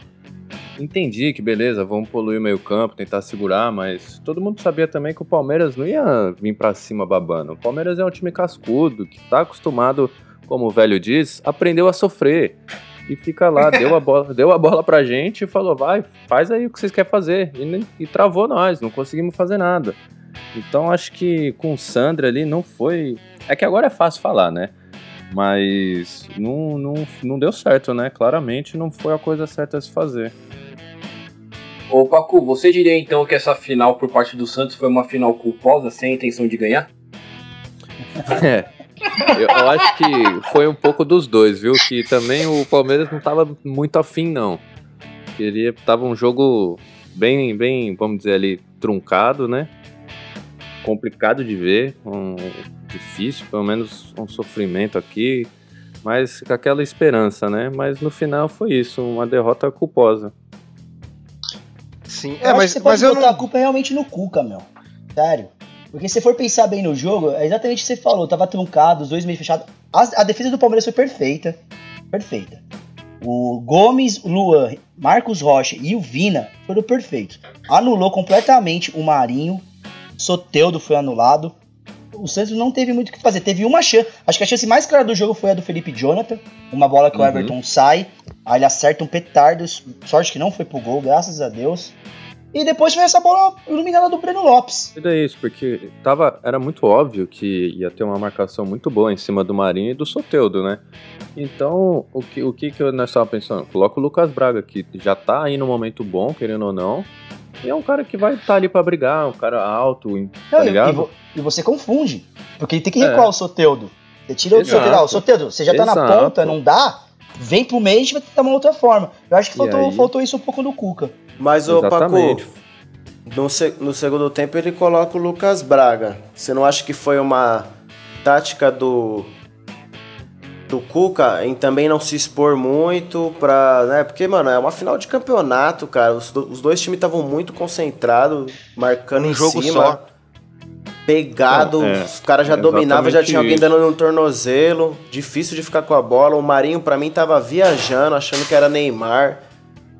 Entendi que beleza, vamos poluir o meio-campo, tentar segurar, mas todo mundo sabia também que o Palmeiras não ia vir pra cima babando. O Palmeiras é um time cascudo, que tá acostumado, como o velho diz, aprendeu a sofrer. E fica lá, deu a bola, deu a bola pra gente e falou: vai, faz aí o que vocês querem fazer. E, e travou nós, não conseguimos fazer nada. Então acho que com o Sandra ali não foi. É que agora é fácil falar, né? Mas não, não, não deu certo, né? Claramente não foi a coisa certa a se fazer. Ô Pacu, você diria então que essa final por parte do Santos foi uma final culposa, sem a intenção de ganhar? É. Eu, eu acho que foi um pouco dos dois, viu? Que também o Palmeiras não tava muito afim, não. Queria, tava um jogo bem, bem, vamos dizer ali, truncado, né? Complicado de ver, um, difícil, pelo menos um sofrimento aqui, mas com aquela esperança, né? Mas no final foi isso, uma derrota culposa. Sim, Eu é, acho mas, que você mas pode eu botar não. a culpa realmente no Cuca, meu. Sério. Porque se for pensar bem no jogo, é exatamente o que você falou. Tava truncado, os dois meio fechados. A, a defesa do Palmeiras foi perfeita. Perfeita. O Gomes, o Luan, Marcos Rocha e o Vina foram perfeitos. Anulou completamente o Marinho. Soteudo foi anulado. O Santos não teve muito o que fazer. Teve uma chance. Acho que a chance mais clara do jogo foi a do Felipe Jonathan. Uma bola que o Uhum. Everton sai. Aí ele acerta um petardo. Sorte que não foi pro gol, graças a Deus. E depois foi essa bola iluminada do Breno Lopes. E daí isso, porque tava, era muito óbvio que ia ter uma marcação muito boa em cima do Marinho e do Soteudo, né? Então, o que, o que, que eu- nós estávamos pensando? Coloca o Lucas Braga, que já tá aí no momento bom, querendo ou não. E é um cara que vai estar ali pra brigar, um cara alto, tá Não, e- e, ligado? vo- e você confunde. Porque ele tem que É. recuar o Soteudo. Você tira o Exato. Soteudo. O Soteudo, você já tá na Exato. ponta, não dá? Vem pro meio e vai tentar uma outra forma. Eu acho que E faltou, aí? faltou isso um pouco no Cuca. Mas, ô Paco, no, no segundo tempo ele coloca o Lucas Braga. Você não acha que foi uma tática do do Cuca em também não se expor muito pra, né? Porque, mano, é uma final de campeonato, cara. Os, do- os dois times estavam muito concentrados, marcando Um em jogo cima. só. Pegado, Não, é, os caras já dominavam, já tinha alguém isso. dando no tornozelo, difícil de ficar com a bola. O Marinho, pra mim, tava viajando, achando que era Neymar,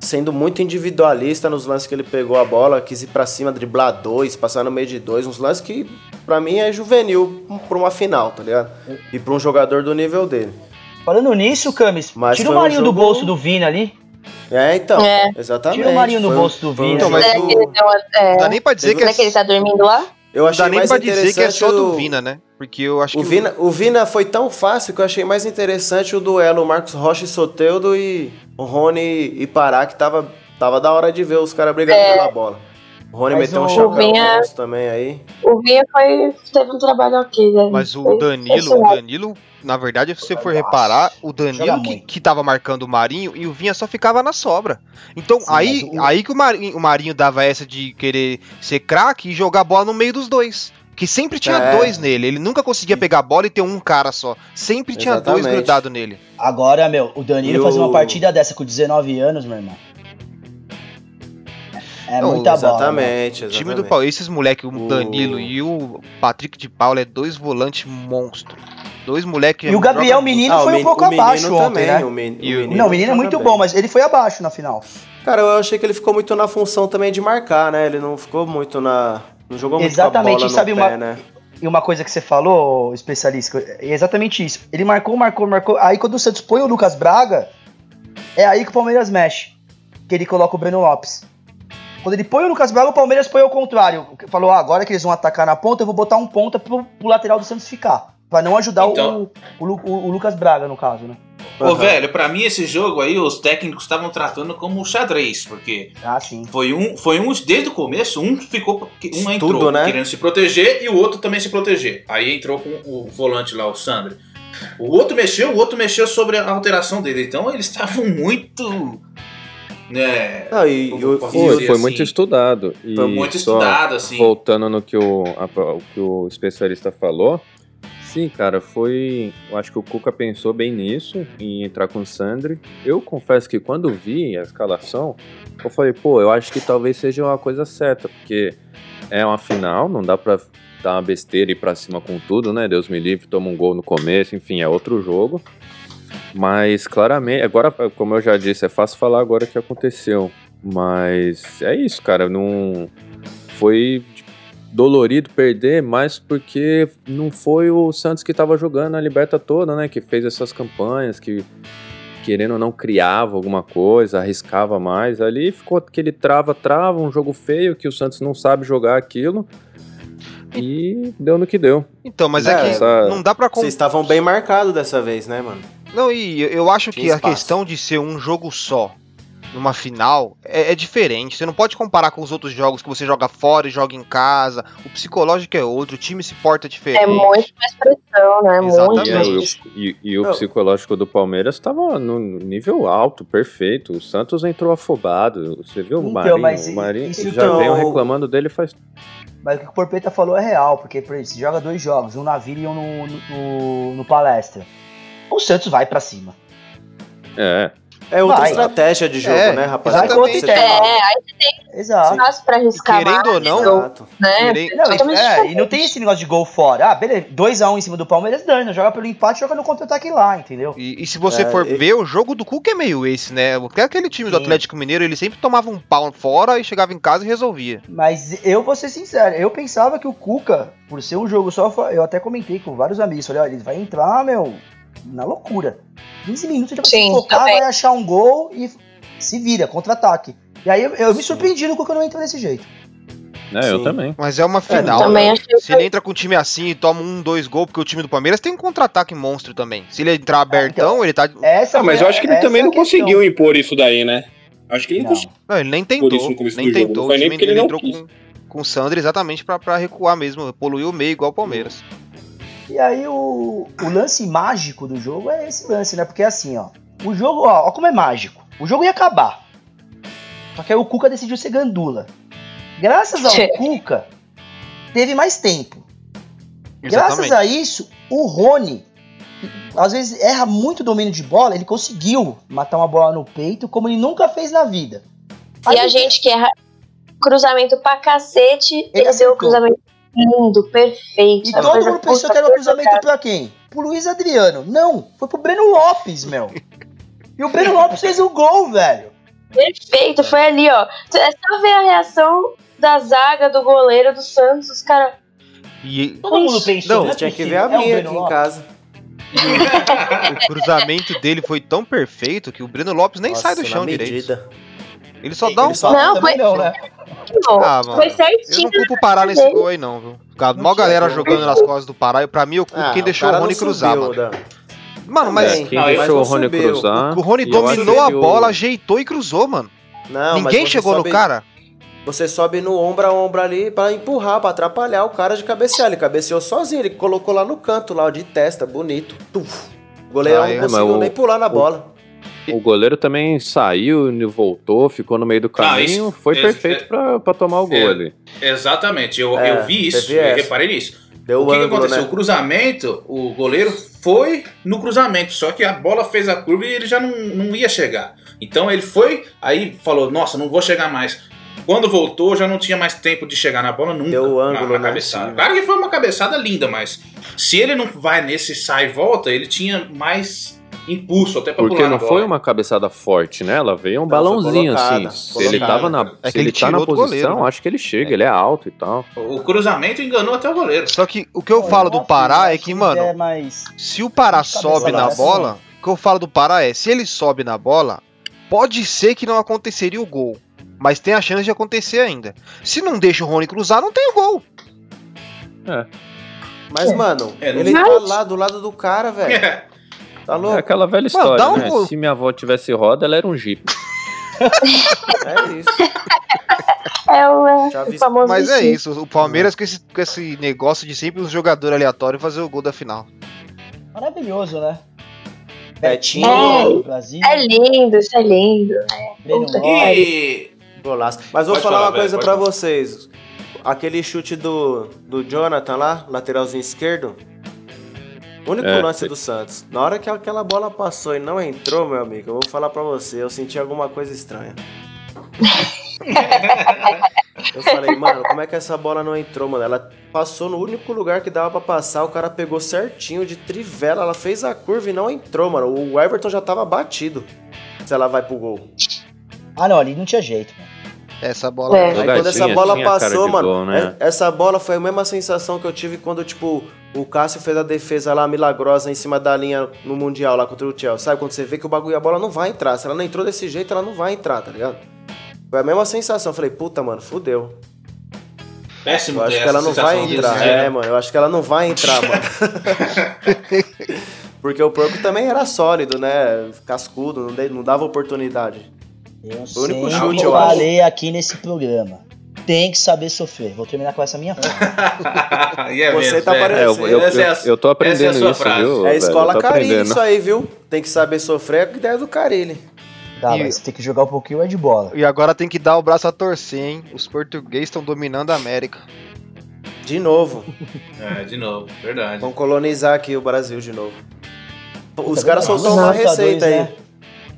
sendo muito individualista nos lances que ele pegou a bola, quis ir pra cima, driblar dois, passar no meio de dois, uns lances que, pra mim, é juvenil pra uma final, tá ligado? E pra um jogador do nível dele. Falando nisso, Camis, Mas tira o foi um Marinho do jogo- bolso do Vina ali. É, então, É. exatamente. Tira o Marinho do bolso do um Vina. Então, mas jogo- é, Não dá nem pra dizer que será é, que ele tá dormindo lá? Eu não achei dá nem mais pra dizer que é interessante só do o- Vina, né? Porque eu acho O que Vina, o Vina foi tão fácil que eu achei mais interessante o duelo Marcos Rocha e Soteudo e o Rony e Pará, que tava, tava da hora de ver os caras brigando É. pela bola. O Rony Mas meteu um o chapéu Vinha- também aí. O Vinha foi, teve um trabalho ok, né? Mas o Danilo, o. Danilo, na verdade, se você for reparar, o Danilo que, que tava marcando o Marinho e o Vinha só ficava na sobra. Então, Sim, aí, o- aí que o Marinho, o Marinho dava essa de querer ser craque e jogar a bola no meio dos dois. Que sempre tinha É. dois nele. Ele nunca conseguia pegar a bola e ter um cara só. Sempre tinha dois Exatamente. grudados nele. Agora, meu, o Danilo E fazer uma partida dessa com 19 anos, meu irmão. É Não, muita bola. né? Exatamente, O time do exatamente. Paulo, esses moleques, o O- Danilo e o Patrick de Paula, é dois volantes monstros. Dois moleques. E o Gabriel Menino Ah, o foi um pouco abaixo ontem, também, né? o men- E o o- menino Não, o menino é muito bem. bom, mas ele foi abaixo na final. Cara, eu achei que ele ficou muito na função também de marcar, né? Ele não ficou muito na... Não jogou muito Exatamente, com a bola sabe no uma- pé, né? E uma coisa que você falou, especialista, é exatamente isso. Ele marcou, marcou, marcou. Aí quando o Santos põe o Lucas Braga, é aí que o Palmeiras mexe. Que ele coloca o Breno Lopes. Quando ele põe o Lucas Braga, o Palmeiras põe ao contrário. Falou, ah, agora que eles vão atacar na ponta, eu vou botar um ponta pro, pro lateral do Santos ficar. Pra não ajudar o- Então. o, Lu- o- o Lucas Braga, no caso, né? Ô, Aham. velho, pra mim esse jogo aí, os técnicos estavam tratando como xadrez, porque Ah, sim. foi um, foi um desde o começo, um ficou, um entrou Tudo, né? querendo se proteger e o outro também se proteger. Aí entrou com o volante lá, o Sandro. O outro mexeu, o outro mexeu sobre a alteração dele. Então eles estavam muito. Né, Não, e, o- eu Foi, assim? muito estudado. E Foi muito só estudado, assim. Voltando no que o, a- o que o especialista falou, sim, cara, foi. Eu acho que o Cuca pensou bem nisso, em entrar com o Sandri. Eu confesso que quando vi a escalação, eu falei, pô, eu acho que talvez seja uma coisa certa, porque é uma final, não dá pra dar uma besteira e ir pra cima com tudo, né? Deus me livre, toma um gol no começo, enfim, é outro jogo. Mas claramente, agora, como eu já disse, é fácil falar agora o que aconteceu. Mas é isso, cara. Não foi dolorido perder, mas porque não foi o Santos que estava jogando a Liberta toda, né? Que fez essas campanhas, que querendo ou não criava alguma coisa, arriscava mais. Ali ficou aquele trava-trava, um jogo feio que o Santos não sabe jogar aquilo. E deu no que deu. Então, mas é, É, que essa- não dá pra Vocês estavam bem marcados dessa vez, né, mano? Não, e eu- acho Tinha que a espaço. questão de ser um jogo só numa final é, é diferente. Você não pode comparar com os outros jogos que você joga fora e joga em casa. O psicológico é outro, o time se porta diferente. É muito mais pressão, né? Muito Exatamente. E, mais. aí, o- e- e o psicológico do Palmeiras estava no nível alto, perfeito. O Santos entrou afobado. Você viu o Então, Marinho? mas o Marinho isso já então- veio reclamando dele faz. Mas o que o Porpeta falou é real, porque por exemplo, você joga dois jogos, um na Vila e um no, no, no- no Palestra. O Santos vai pra cima. É. É outra Vai. estratégia de jogo, É, né, rapaziada? exatamente. Você tá- É, aí Exato. espaço pra arriscar Querendo ou mais, não, ou- Exato. né? Querendo- Não, e, é, e não tem esse negócio de gol fora. Ah, beleza, 2x1 em cima do Palmeiras, dano. Joga pelo empate, joga no contra-ataque lá, entendeu? E, e se você É, for e- ver, o jogo do Cuca é meio esse, né? Aquele time do Sim. Atlético Mineiro, ele sempre tomava um pau fora e chegava em casa e resolvia. Mas eu vou ser sincero, eu pensava que o Cuca, por ser um jogo só, eu até comentei com vários amigos, falei, olha, ele vai entrar, meu, na loucura. 15 minutos ele vai Sim, se focar, também. vai achar um gol e se vira, contra-ataque. E aí eu, eu me surpreendi no Cuca não entrou desse jeito. É, eu Sim. também. Mas é uma final. Também né? achei Se ele entra com um time assim e toma um, dois gols, porque o time do Palmeiras tem um contra-ataque monstro também. Se ele entrar abertão, ele tá. Essa Ah, mas eu acho que ele também é não questão. conseguiu impor isso daí, né? Acho que ele não Não. conseguiu. Não, ele nem tentou. isso no começo nem do jogo, tentou. não foi o nem time porque ele não entrou quis. com, com o Sandro exatamente pra, pra recuar mesmo, poluir o meio igual o Palmeiras. E aí o, o lance mágico do jogo é esse lance, né? Porque assim, ó, o jogo, ó, ó como é mágico. O jogo ia acabar. Só que aí o Cuca decidiu ser gandula. Graças ao Cuca, teve mais tempo. Graças a isso, o Rony, às vezes erra muito domínio de bola, ele conseguiu matar uma bola no peito como ele nunca fez na vida. E Aí a gente que erra cruzamento pra cacete, ele, deu acertou. o cruzamento lindo, perfeito. E a todo mundo pensou puta que era o cruzamento pra quem? Pro Luiz Adriano. Não, foi pro Breno Lopes, meu. E o Breno Lopes fez o gol, velho. Perfeito, foi ali, ó. É só ver a reação da zaga, do goleiro do Santos, os caras. E Todo mundo pensou. Não, não é Tinha que ver a é minha Breno aqui em Lopes. casa. o cruzamento dele foi tão perfeito que o Breno Lopes nem Nossa, sai do na chão direito. Ele só dá um. Só- Não, foi, não, né? não, Ah, mano. foi Eu certinho. não culpo o Pará nesse dele. gol aí, não, viu? Mó galera jogando nas costas do Pará. E pra mim, eu culpo Ah, quem o deixou o cara Rony cruzar, subiu, mano. Dan. Mano, mas Também. Quem Não, deixou mas o Rony subiu. cruzar? o Rony eu dominou a o- bola, ajeitou e cruzou, mano. Não, Ninguém chegou sobe- no cara. Você sobe no ombro a ombro ali pra empurrar, pra atrapalhar o cara de cabecear. Ele cabeceou sozinho, ele colocou lá no canto, lá de testa, bonito. Tuf. O goleirão Ah, é, não conseguiu o- nem pular na bola. O goleiro também saiu, e voltou, ficou no meio do caminho. isso- foi perfeito pra, pra tomar o gol É. ali. Exatamente, eu, É, eu vi isso, eu reparei nisso. Deu o que, que ângulo, aconteceu? né? O cruzamento, o goleiro foi no cruzamento, só que a bola fez a curva e ele já não, não ia chegar. Então ele foi, aí falou: Nossa, não vou chegar mais. Quando voltou, já não tinha mais tempo de chegar na bola nunca. Deu na- ângulo, na, né? cabeçada. Claro que foi uma cabeçada linda, mas se ele não vai nesse sai e volta, ele tinha mais impulso até pra Porque pular não foi uma cabeçada forte, né? Ela veio um Não, balãozinho colocada, assim. Se ele tava na, É se ele ele tá na posição, goleiro, né? acho que ele chega, ele é alto e tal. O cruzamento enganou até o goleiro. Só que o que eu falo do Pará é que, mano, É mais... se o Pará sobe na baixa. bola, o que eu falo do Pará é, se ele sobe na bola, pode ser que não aconteceria o gol. Mas tem a chance de acontecer ainda. Se não deixa o Rony cruzar, não tem o gol. Mas, mano, É, ele tá lá do lado do cara, velho. Tá É louco? aquela velha história, um né? Se minha avó tivesse roda, ela era um jeep. É isso. É o, Já é, o vi- famoso Mas é isso, o Palmeiras com esse, com esse negócio de sempre um jogador aleatório fazer o gol da final. Maravilhoso, né? Betinho. Betinho, Brasil. É lindo, isso é lindo. Lopes. E. Golaço. Mas vou Pode falar falar, uma coisa falar. vocês. Aquele chute do, do Jonathan lá, lateralzinho esquerdo. Único É, lance do Santos. Na hora que aquela bola passou e não entrou, meu amigo, eu vou falar pra você, eu senti alguma coisa estranha. eu falei, mano, como é que essa bola não entrou, mano? Ela passou no único lugar que dava pra passar, o cara pegou certinho de trivela, ela fez a curva e não entrou, mano. O Everton já tava batido. Se ela vai pro gol. Ah, não, ali não tinha jeito. mano. Essa bola. É. Aí quando essa bola tinha passou, mano, gol, né? é- essa bola foi a mesma sensação que eu tive quando, tipo, o Cássio fez a defesa lá milagrosa em cima da linha no Mundial lá contra o Chelsea. Sabe quando você vê que o bagulho, a bola não vai entrar. Se ela não entrou desse jeito, ela não vai entrar, tá ligado? Foi a mesma sensação. Eu falei, puta, mano, fudeu. Péssimo Eu acho que ela não vai entrar. desse dia, É, né? mano, eu acho que ela não vai entrar, mano. Porque o porco também era sólido, né? Cascudo, não, dava oportunidade. Eu Foi o único chute, eu acho. falei aqui nesse programa. Tem que saber sofrer. Vou terminar com essa minha frase. E é Você mesmo, tá é. parecendo- É, eu, eu, é eu, a- eu tô aprendendo essa é a sua isso, frase. viu? É velho? escola carinho isso aí, viu? Tem que saber sofrer, é a ideia do Carilli. Tá, E- mas você tem que jogar um pouquinho é de bola. E agora tem que dar o braço a torcer, hein? Os portugueses estão dominando a América. De novo. É, de novo, verdade. Vão colonizar aqui o Brasil de novo. Os Tá caras Os uma receita aí. né?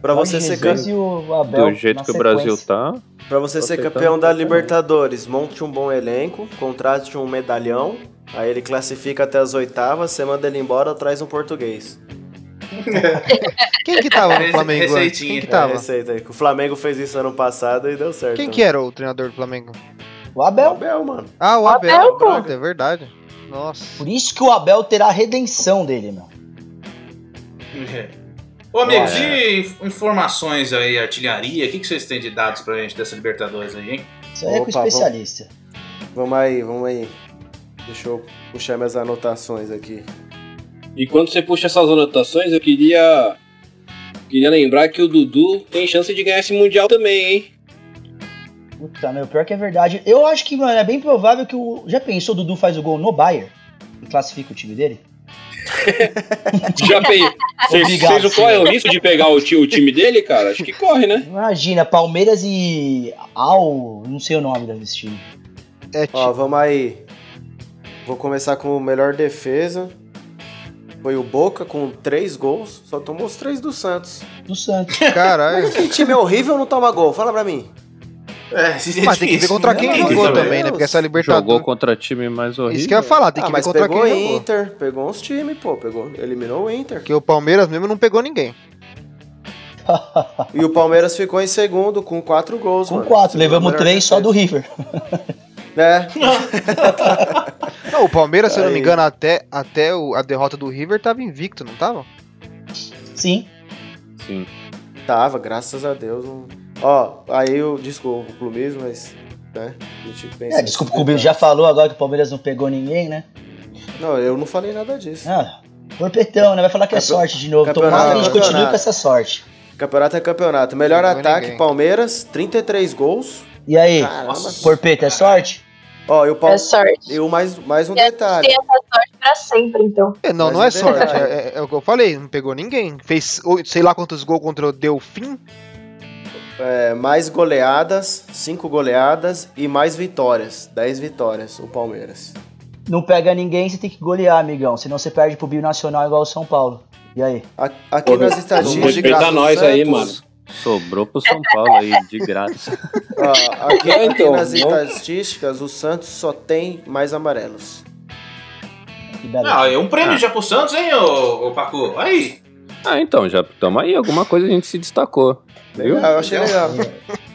Pra Jorge você, ser, Jesus cam- o Abel Do jeito que o Brasil tá. pra você ser campeão da. Libertadores, monte um bom elenco, contrate um medalhão, aí ele classifica até as oitavas, você manda ele embora, traz um português. Quem que tava no Flamengo receitinha. Quem que É tava? receita aí. que O Flamengo fez isso ano passado e deu certo. Quem que era o treinador do Flamengo? O O Abel. Abel, mano. Ah, o Abel, Abel. é verdade. Nossa. Por isso que o Abel terá a redenção dele, meu. Ô, amigos, É. e informações aí, artilharia? O que, que vocês têm de dados pra gente dessa Libertadores aí, hein? Isso aí é com Opa, especialista. Vamos aí, vamos aí. Deixa eu puxar minhas anotações aqui. E quando você puxa essas anotações, eu queria. Queria lembrar que o Dudu tem chance de ganhar esse Mundial também, hein? Puta, meu, pior que é verdade. Eu acho que, mano, é bem provável que o. Já pensou, o Dudu faz o gol no Bayern? E classifica o time dele? Já pe... Vocês não correm o risco de pegar o, o time dele, cara? Acho que corre, né? Imagina, Palmeiras e. Al. Não sei o nome desse time. É Ó, tipo. vamos aí. Vou começar com o melhor defesa. Foi o Boca com três gols. Só tomou os três do Santos. Do Santos. Caralho. Que time horrível não toma gol? Fala pra mim. É, Mas tem que ver contra quem Não, jogou Deus. também, né? Porque essa Jogou Libertadores. contra time mais horrível. Isso que eu ia falar, tem ah, que ver contra pegou quem o jogou. Inter. Pegou uns times, pô. Pegou, eliminou o Inter. Porque o Palmeiras mesmo não pegou ninguém. E o Palmeiras ficou em segundo com quatro gols, Com mano. quatro, levamos três só do. River. É. Não, o Palmeiras, se eu não me Aí. engano, até, até o- a derrota do River tava invicto, não tava? Sim. Sim. Tava, graças a Deus. não- Ó, aí eu. Desculpa o clubismo, mas. Né? A gente pensa É, desculpa, o Clube já falou agora que o Palmeiras não pegou ninguém, né? detalhe. Não, eu não falei nada disso. Ah, porpetão, né? Vai falar que é Campe- sorte de novo. campeonato Tomara que a gente continue com essa sorte. Campeonato é campeonato. Melhor ataque, ninguém. Palmeiras, 33 gols. E aí, Caramba. Porpeta, é sorte? Ó, e o É Palmeiras. sorte. E o mais, mais um Tem detalhe. essa sorte pra sempre, então. É, não, Mas não é é sorte. verdade. É, é- é o que eu falei, não pegou ninguém. Fez sei lá quantos gols contra o Delfim. É, mais goleadas, 5 goleadas e mais vitórias. 10 vitórias, o Palmeiras. Não pega ninguém, você tem que golear, amigão. Senão você perde pro Binacional igual o São Paulo. E aí? Aqui Pô, nas estatísticas. nós aí, mano. Sobrou pro São Paulo aí, de graça. Ó, aqui, É, aqui então, nas estatísticas, o Santos só tem mais amarelos. Que beleza. Ah, é um prêmio Ah. já pro Santos, hein, ô, ô Pacu? Aí. Ah, então, já tamo aí, alguma coisa a gente se destacou. Viu? Legal, eu achei legal.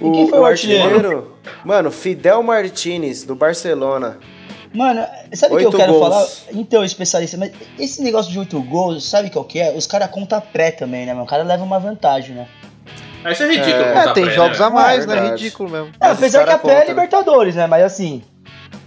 E quem foi o artilheiro? Mano, Fidel Martinez, do Barcelona. Mano, sabe o que eu quero gols. falar? Então, especialista, mas esse negócio de 8 gols, sabe qual que é? Os caras contam pré também, né, mano? O cara leva uma vantagem, né? Isso é ridículo. É, É, tem pré, jogos né? a mais, É né? Ridículo mesmo. É, apesar que a pré é conta, né? Libertadores, né? Mas assim,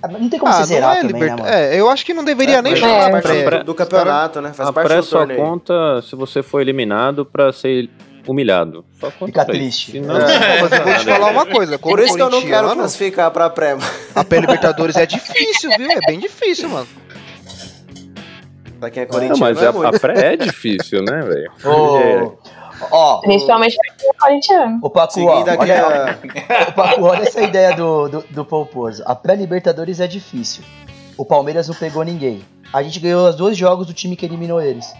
não tem como você não zerar é também, né, mano? É, eu acho que não deveria nem Faz chamar É. parte pré. do, do campeonato, né? Faz a parte pré do só torneio. conta se você for eliminado pra ser humilhado. Só conta Fica triste. Senão- Não, mas eu vou te falar uma coisa. Como Por isso que eu não quero classificar pra pré. mano. A pré-Libertadores é difícil, viu? É bem difícil, mano. Pra quem é Não, corintiano, mas é a, a pré é difícil, né, velho? Ô, Ó, Principalmente pra quem é corintiano. o Pacu, ó, olha, o Pacu, olha essa ideia do, do, do Pomposo. A pré-Libertadores é difícil. O Palmeiras não pegou ninguém. A gente ganhou os dois jogos do time que eliminou eles.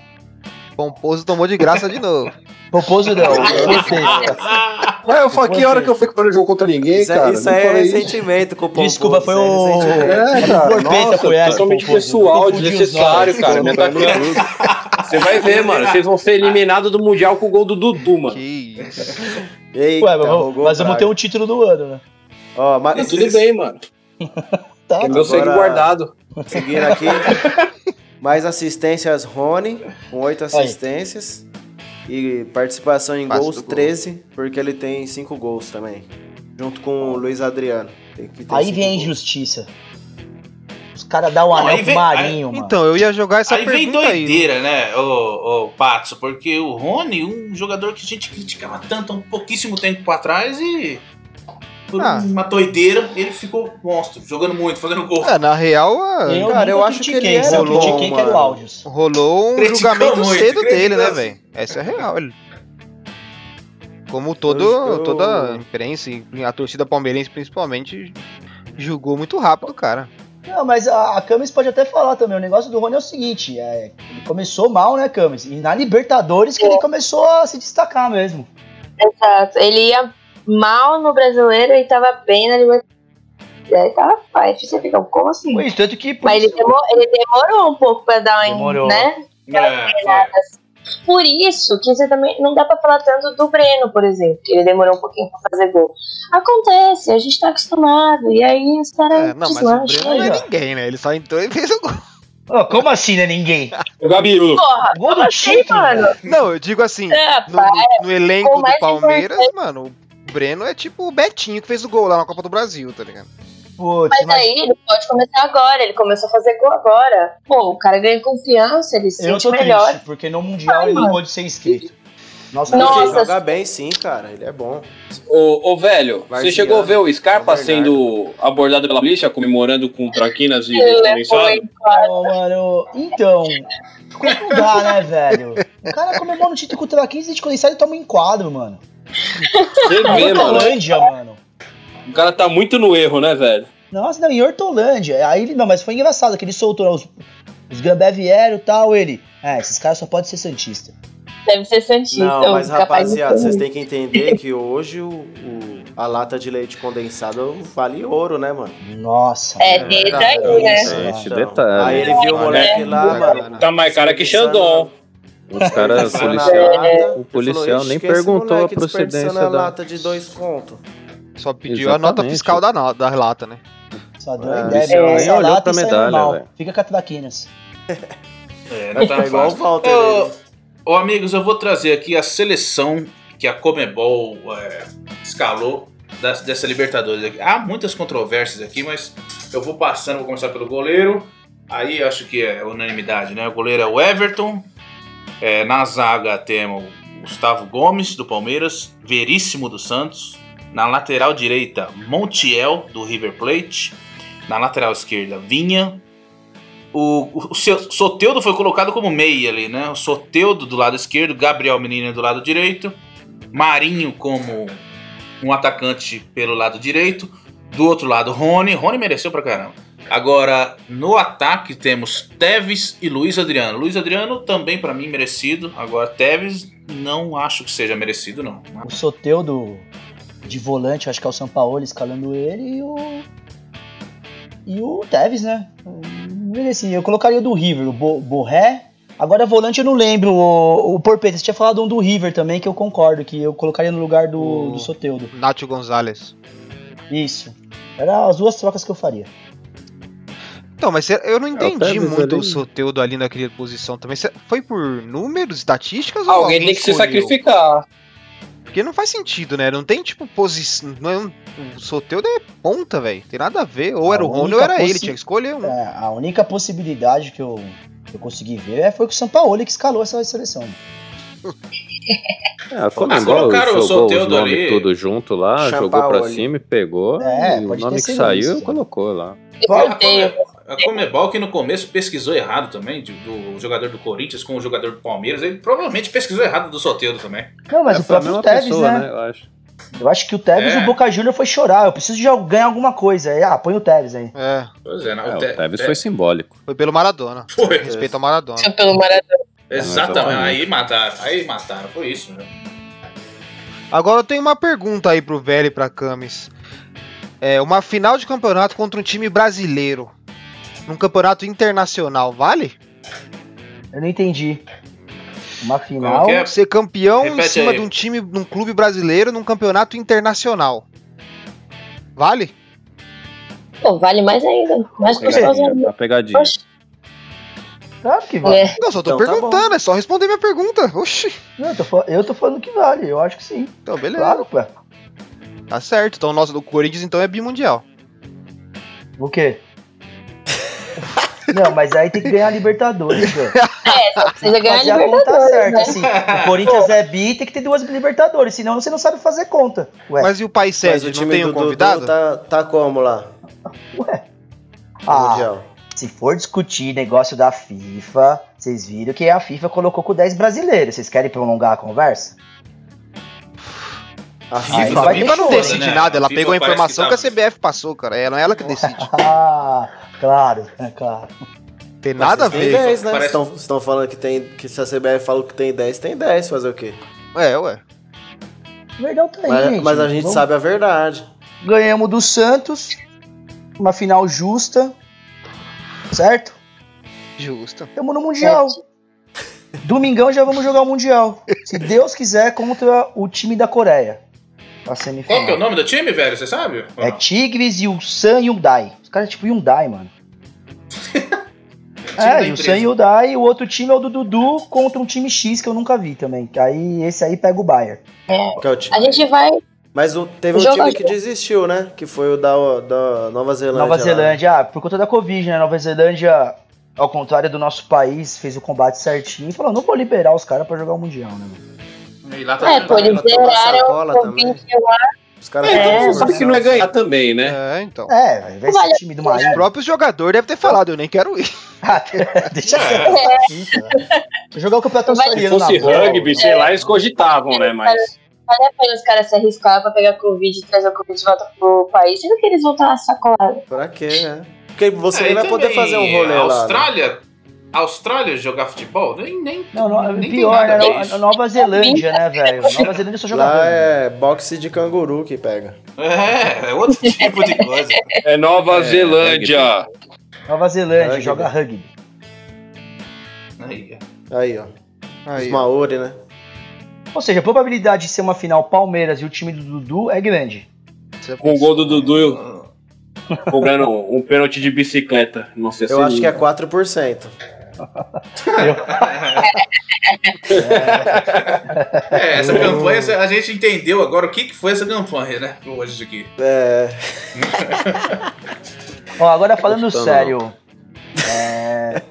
Pomposo tomou de graça de novo. Pomposo não. Ué, eu falei, que hora que eu fui que eu jogo contra ninguém, Isso, é- cara? isso é ressentimento com o Pomposo. Desculpa, foi é o. ressentimento. É, É, cara, nossa, foi essa. Totalmente Pomposo. pessoal, desnecessário, cara. Atacando. Você vai ver, mano. Vocês vão ser eliminados do Mundial com o gol do Dudu, mano. Que isso. Eita, Ué, mas, vamos- mas vamos ter um título do ano, né? Ó, mas... Tudo bem, mano. Tá. É meu sangue guardado. Seguindo aqui. Mais assistências, Rony, com 8 assistências. E participação em Passe gols, do gol. 13, porque ele tem 5 gols também. Junto com o Luiz Adriano. Aí cinco vem a injustiça. Os caras dão o Não, anel aí pro vem- Marinho, mano. Então, eu ia jogar essa Aí vem pergunta aí. doideira, né, ô, ô Patso? Porque o Rony, um jogador que a gente criticava tanto há um pouquíssimo tempo atrás e. Por Ah. uma doideira, ele ficou monstro, jogando muito, fazendo gol. É, na real, a- Eu Cara, eu acho que ele só era critiquei que era o áudios. rolou um Criticou julgamento muito, cedo dele, né, velho? Essa é real. Ele... Como todo, eu- toda a imprensa, a torcida palmeirense principalmente, julgou muito rápido, cara. Não, mas a, a Camis pode até falar também. O negócio do Rony é o seguinte: é, ele começou mal, né, Camis? E na Libertadores que ele começou a se destacar mesmo. Exato. Ele ia mal no brasileiro e tava bem na Libertadores. E aí tava fácil. Você fica, como assim? Isso, tanto que. por Mas ele demorou, ele demorou um pouco pra dar uma. Demorou. Né? É, Por isso que você também não dá pra falar tanto do Breno, por exemplo, que ele demorou um pouquinho pra fazer gol. Acontece, a gente tá acostumado. E aí os caras É, não, mas o. Breno não é ó. ninguém, né? Ele só entrou e fez o gol. Ô, como assim, né? Ninguém. O Gabiru. Porra, Gol do como assim, título, mano? Não, eu digo assim, É, no, no- no elenco do Palmeiras, mano, Breno é tipo o Betinho que fez o gol lá na Copa do Brasil, tá ligado? Putz, Mas aí ele pode começar agora, ele começou a fazer gol agora. Pô, o cara ganha confiança, ele se sente melhor. triste, porque no Mundial Ai, ele não mano. pôde ser inscrito. Nossa, Nossa, Ele joga bem sim, cara. Ele é bom. Ô, ô, velho, você chegou a ver o Scarpa É verdade. sendo abordado pela polícia, comemorando com traquinas e foi, claro. Ô, mano, então. Como não dá, né, velho? O cara comemora no título contra 15 de condensado e toma um enquadro, mano. Você vê, mano. Hortolândia, mano. O cara tá muito no erro, né, velho? Nossa, não, em Hortolândia. Aí ele, não, mas foi engraçado que ele soltou né, os, os Gambé vieram e tal, ele. É, esses caras só podem ser Santista. Deve ser Santista. Não, mas rapaziada, vocês têm que entender que hoje o, o- a lata de leite condensado vale ouro, né, mano? Nossa. É, mano. desde aí, né? Esse Então, detalhe. Aí ele viu o moleque lá, É, mano. Tá mais cara que Xandão. Os caras, o desperdiçando a policial, o policial nem falou, "Ixi, que esse perguntou a procedência da. lata de dois contos. Só pediu a nota Exatamente. fiscal da, no- da lata, né? Só deu É, a ideia. nem essa olhou lata pra medalha, velho. Fica com a traquinas. É, não tá É igual o. Walter. Ô, ô, amigos, eu vou trazer aqui a seleção que a Comebol é, escalou das- dessa Libertadores. aqui. Há muitas controvérsias aqui, mas eu vou passando, vou começar pelo goleiro. Aí acho que é unanimidade, né? O goleiro é o Everton. É, na zaga temos Gustavo Gomes, do Palmeiras. Veríssimo, do Santos. Na lateral direita, Montiel, do River Plate. Na lateral esquerda, Vinha. O, o, o Soteudo foi colocado como meia ali, né? O Soteudo do lado esquerdo, Gabriel Menino do lado direito, Marinho como um atacante pelo lado direito, do outro lado Rony, Rony mereceu pra caramba. Agora, no ataque temos Teves e Luiz Adriano. Luiz Adriano também pra mim merecido. Agora Teves não acho que seja merecido não. O Soteudo de volante, acho que é o Sampaoli escalando ele e o. E o Tevez, né? Ele, assim, eu colocaria o do River, o Bo Borré. Agora volante eu não lembro. O, o Porpeta, você tinha falado um do River também, que eu concordo, que eu colocaria no lugar do, O- do Soteudo. Nacho Gonzalez. Isso. Eram as duas trocas que eu faria. Então, mas eu não entendi Tevez muito ali. o Soteudo ali naquela posição também. Foi por números, estatísticas ou Alguém tem que se escolheu? sacrificar. Porque não faz sentido, né? Não tem, tipo, posição. Não é um... O Soteudo é ponta, velho. Tem nada a ver. Ou A era o Rony ou era ele. possi- Tinha que escolher um. É, a única possibilidade que eu, que eu consegui ver é, foi com o Sampaoli que escalou essa seleção. É, a Comembol colocaram o nomes ali. tudo junto lá, jogou pra cima e pegou. É, e o nome que saiu isso. colocou lá. Eu A Comebol que no começo pesquisou errado também, do jogador do Corinthians com o jogador do Palmeiras, ele provavelmente pesquisou errado do Soteldo também. Não, mas É, o próprio Tevez, pessoa, né? né? Eu acho. Eu acho que o Tevez É. e o Boca Júnior foi chorar. Eu preciso de ganhar alguma coisa. Aí, ah, põe o Tevez aí. É, Pois é, não, É, o o Te- Tevez Te- foi simbólico. foi pelo Maradona. Foi. Respeito ao Maradona. Foi pelo Maradona. Exatamente. Aí mataram, aí mataram, foi isso. Né? Agora eu tenho uma pergunta aí pro Velho e pra Camis. É, uma final de campeonato contra um time brasileiro. Num campeonato internacional, vale? Eu não entendi. Uma final. é? Ser campeão em Repete cima aí. de um time, de um clube brasileiro num campeonato internacional. Vale? Pô, vale mais ainda. Mais gostoso Pegadinha, ainda. tá pegadinha. Claro que vale. é. Não, só tô Então tá perguntando, é só responder minha pergunta. Oxi. Não, eu, tô, fa- eu tô falando que vale. Eu acho que sim. Então, beleza. Claro, pô. Tá certo. Então, o nosso do Corinthians então é bimundial. O quê? Não, mas aí tem que ganhar a Libertadores, velho. É, só precisa ganhar a Fazer a conta Libertadores, certa, né? assim. O Corinthians é bi, tem que ter duas Libertadores, senão você não sabe fazer conta. Ué, Mas e o país Mas sede, não tem do um convidado? Tá, tá como lá? ué. Ah, Mundial? Se for discutir negócio da FIFA, vocês viram que a FIFA colocou com 10 brasileiros. Vocês querem prolongar a conversa? A Aí FIFA, FIFA, a vai FIFA não decide né? nada, ela pegou a informação que, que a tá- CBF passou, cara. É, não é ela que decide. Ah, claro, é claro. Tem nada a tem ver. 10, né? Parece- Estão, estão falando que tem. Que se a CBF falou que tem 10, tem 10. Fazer o quê? É, ué. Verdão tá aí, Mas, gente. mas a gente Vamos- sabe a verdade. Ganhamos do Santos, uma final justa, certo? Justo. Estamos no Mundial. Domingão já vamos jogar o Mundial. Se Deus quiser, contra o time da Coreia. A semifinal. Qual que é o nome do time, velho? Você sabe? É? Tigres e o San Hyundai. Os caras é tipo Hyundai, mano. é, e o empresa. San Hyundai e o outro time é o do Dudu contra um time X que eu nunca vi também. Aí esse aí pega o Bayern. É time. A gente vai. Mas o- teve um Joga- time que desistiu, né? Que foi o da, da Nova Zelândia. Nova lá. Zelândia, ah, por conta da Covid, né? Nova Zelândia, ao contrário do nosso país, fez o combate certinho e falou: não vou liberar os caras pra jogar o Mundial, né? E lá tá É, pô, o. Covid lá. Os caras É, ficam Sabe que não é ganhar também, né? É, então. É, vai Vale ser time do Os Marinho. próprios jogadores devem ter falado, eu nem quero ir. Ah, Deixa quieto. Vou jogar o campeonato Vai- Se australiano fosse rugby, sei lá, eles cogitavam, né? Mas. Vale a pena os caras se arriscar pra pegar Covid e trazer o Covid de volta pro país. Sendo que eles vão estar sacolados. Pra quê, né? Porque você É, nem vai poder fazer um rolê a lá. né? Austrália, Austrália jogar futebol? Nem, nem, Não, não, nem tem pior, nada né? No-. Nova Zelândia, né, velho? Nova Zelândia só joga Lá é boxe de canguru que pega. É, é outro tipo de coisa. É Nova É, Zelândia. Nova Zelândia Rugby. joga rugby. Aí, Aí, ó. Aí, Os Maori, né? Ou seja, a probabilidade de ser uma final Palmeiras e o time do Dudu é grande. Com o gol do Dudu cobrando um pênalti de bicicleta. Não sei se Eu acho que é 4%. É, essa campanha, a gente entendeu agora o que, que foi essa campanha, né? Hoje aqui. É. Ó, agora falando Gostando, sério. é,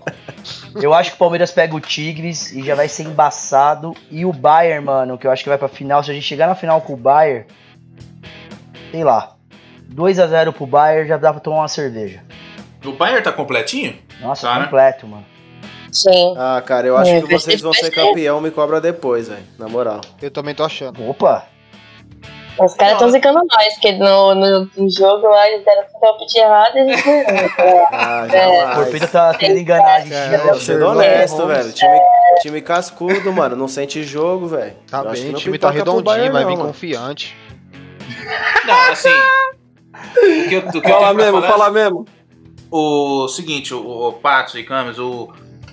Eu acho que o Palmeiras pega o Tigres e já vai ser embaçado. E o Bayern, mano, que eu acho que vai pra final. Se a gente chegar na final com o Bayern, sei lá. 2x0 pro Bayern já dá pra tomar uma cerveja. O Bayern tá completinho? Nossa, Tá, né? completo, mano. Sim. Ah, cara, eu acho É, que vocês vão ser. campeão, me cobra depois, velho. Na moral. Eu também tô achando. Opa! Os caras estão zicando nós, porque no, no, no jogo lá eles deram tudo palpite errado e a gente ganhou. Ah, O jamais. Porpita tá querendo enganar a gente. É, sendo certo. honesto, Vamos- velho. Time, time cascudo, mano. Não sente jogo, velho. Tá Eu acho que bem, o time tá redondinho, vai vir confiante. Não, assim. O que eu, o que Fala mesmo, falar fala mesmo. o seguinte, o, o Pato e Camis, o,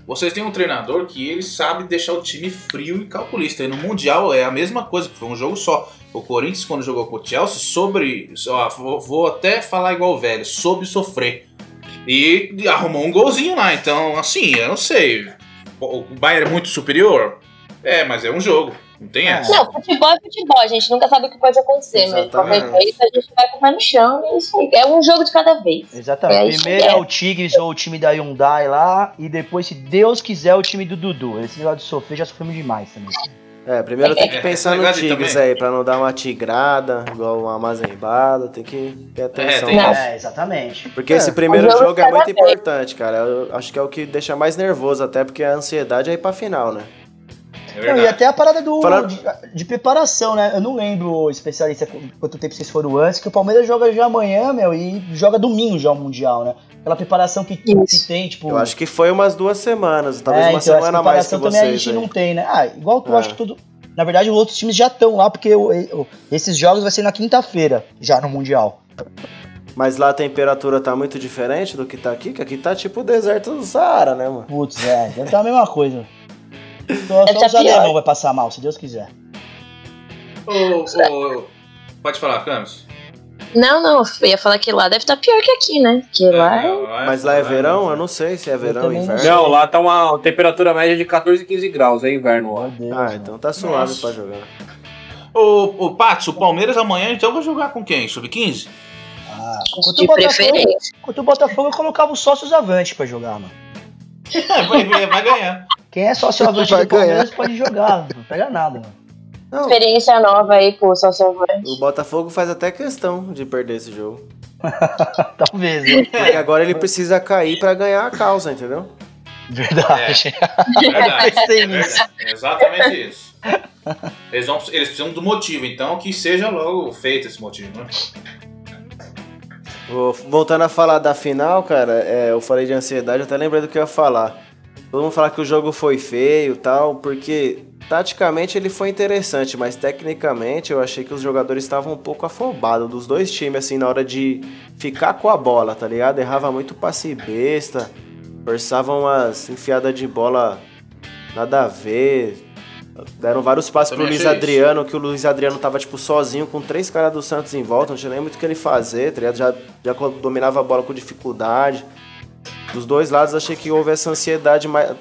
vocês têm um treinador que ele sabe deixar o time frio e calculista. E no Mundial é a mesma coisa, que foi um jogo só. O Corinthians, quando jogou com o Chelsea, sobre. Ó, vou, até falar igual o velho, soube sofrer. E arrumou um golzinho lá. Então, assim, eu não sei. O Bayern é muito superior? É, mas é um jogo. Não tem essa. Não, futebol é futebol, a gente nunca sabe o que pode acontecer, mas qualquer jeito a gente vai com o pé no chão e é isso aí. É um jogo de cada vez. Exatamente. É Primeiro é é. o Tigres ou o time da Hyundai lá. E depois, se Deus quiser, o time do Dudu. Esse negócio de sofrer já sofremos demais também. É, primeiro tem que É, pensar no Tigres aí, pra não dar uma tigrada, igual uma mazembada, tem que ter atenção. tem nisso. É, exatamente. Porque É, esse primeiro jogo jogo é muito vez. importante, cara. Eu acho que é o que deixa mais nervoso, até porque a ansiedade é ir pra final, né? É Não, e até a parada do, Falando- de, de preparação, né? Eu não lembro, especialista, qu- quanto tempo vocês foram antes, que o Palmeiras joga já amanhã, meu, e joga domingo já o Mundial, né? Aquela preparação que, que tem, tipo. Eu acho que foi umas duas semanas, talvez é, uma então, essa semana a mais que também a vocês. gente aí. não tem, né? Ah, igual tu É. acho que tudo. Na verdade, os outros times já estão lá, porque o- o- esses jogos vai ser na quinta-feira, já no Mundial. Mas lá a temperatura tá muito diferente do que tá aqui, que aqui tá tipo o deserto do Saara, né, mano? Putz, é, deve estar a mesma coisa. Só, só tá os alemão vai passar mal, se Deus quiser. Ô, ô, pode falar, Camis? Não, não, eu ia falar que lá deve estar pior que aqui, né? Porque lá é... Mas lá é verão? Eu não sei se é verão ou inverno. Não, lá tá uma temperatura média de 14, 15 graus, é inverno lá. Ah, então tá suave Nossa. pra jogar. Ô, ô Patos, o Palmeiras amanhã então vai jogar com quem? Sub-15? Ah, de o Botafogo, preferência. contra o Botafogo eu colocava os sócios avante pra jogar, mano. É, vai, vai, vai ganhar. Quem é sócio avante Vai do Palmeiras pode jogar, não pega nada, mano. Não, Experiência nova aí, pô, só salvante. o Botafogo faz até questão de perder esse jogo. Talvez, né? Porque agora ele precisa cair pra ganhar a causa, entendeu? Verdade. É verdade. É verdade. É exatamente isso. Eles, vão, eles precisam do motivo, então que seja logo feito esse motivo, né? Voltando a falar da final, cara, é, eu falei de ansiedade, eu até lembrei do que eu ia falar. Todo mundo fala que o jogo foi feio e tal, porque taticamente ele foi interessante, mas tecnicamente eu achei que os jogadores estavam um pouco afobados dos dois times, assim, na hora de ficar com a bola, tá ligado? Errava muito passe besta, forçavam umas enfiadas de bola nada a ver. Deram vários passes pro Luiz achei isso. Adriano, que o Luiz Adriano tava, tipo, sozinho, com três caras do Santos em volta, não tinha nem muito o que ele fazer, tá ligado? Já, já dominava a bola com dificuldade. Dos dois lados, achei que houve essa ansiedade, mais,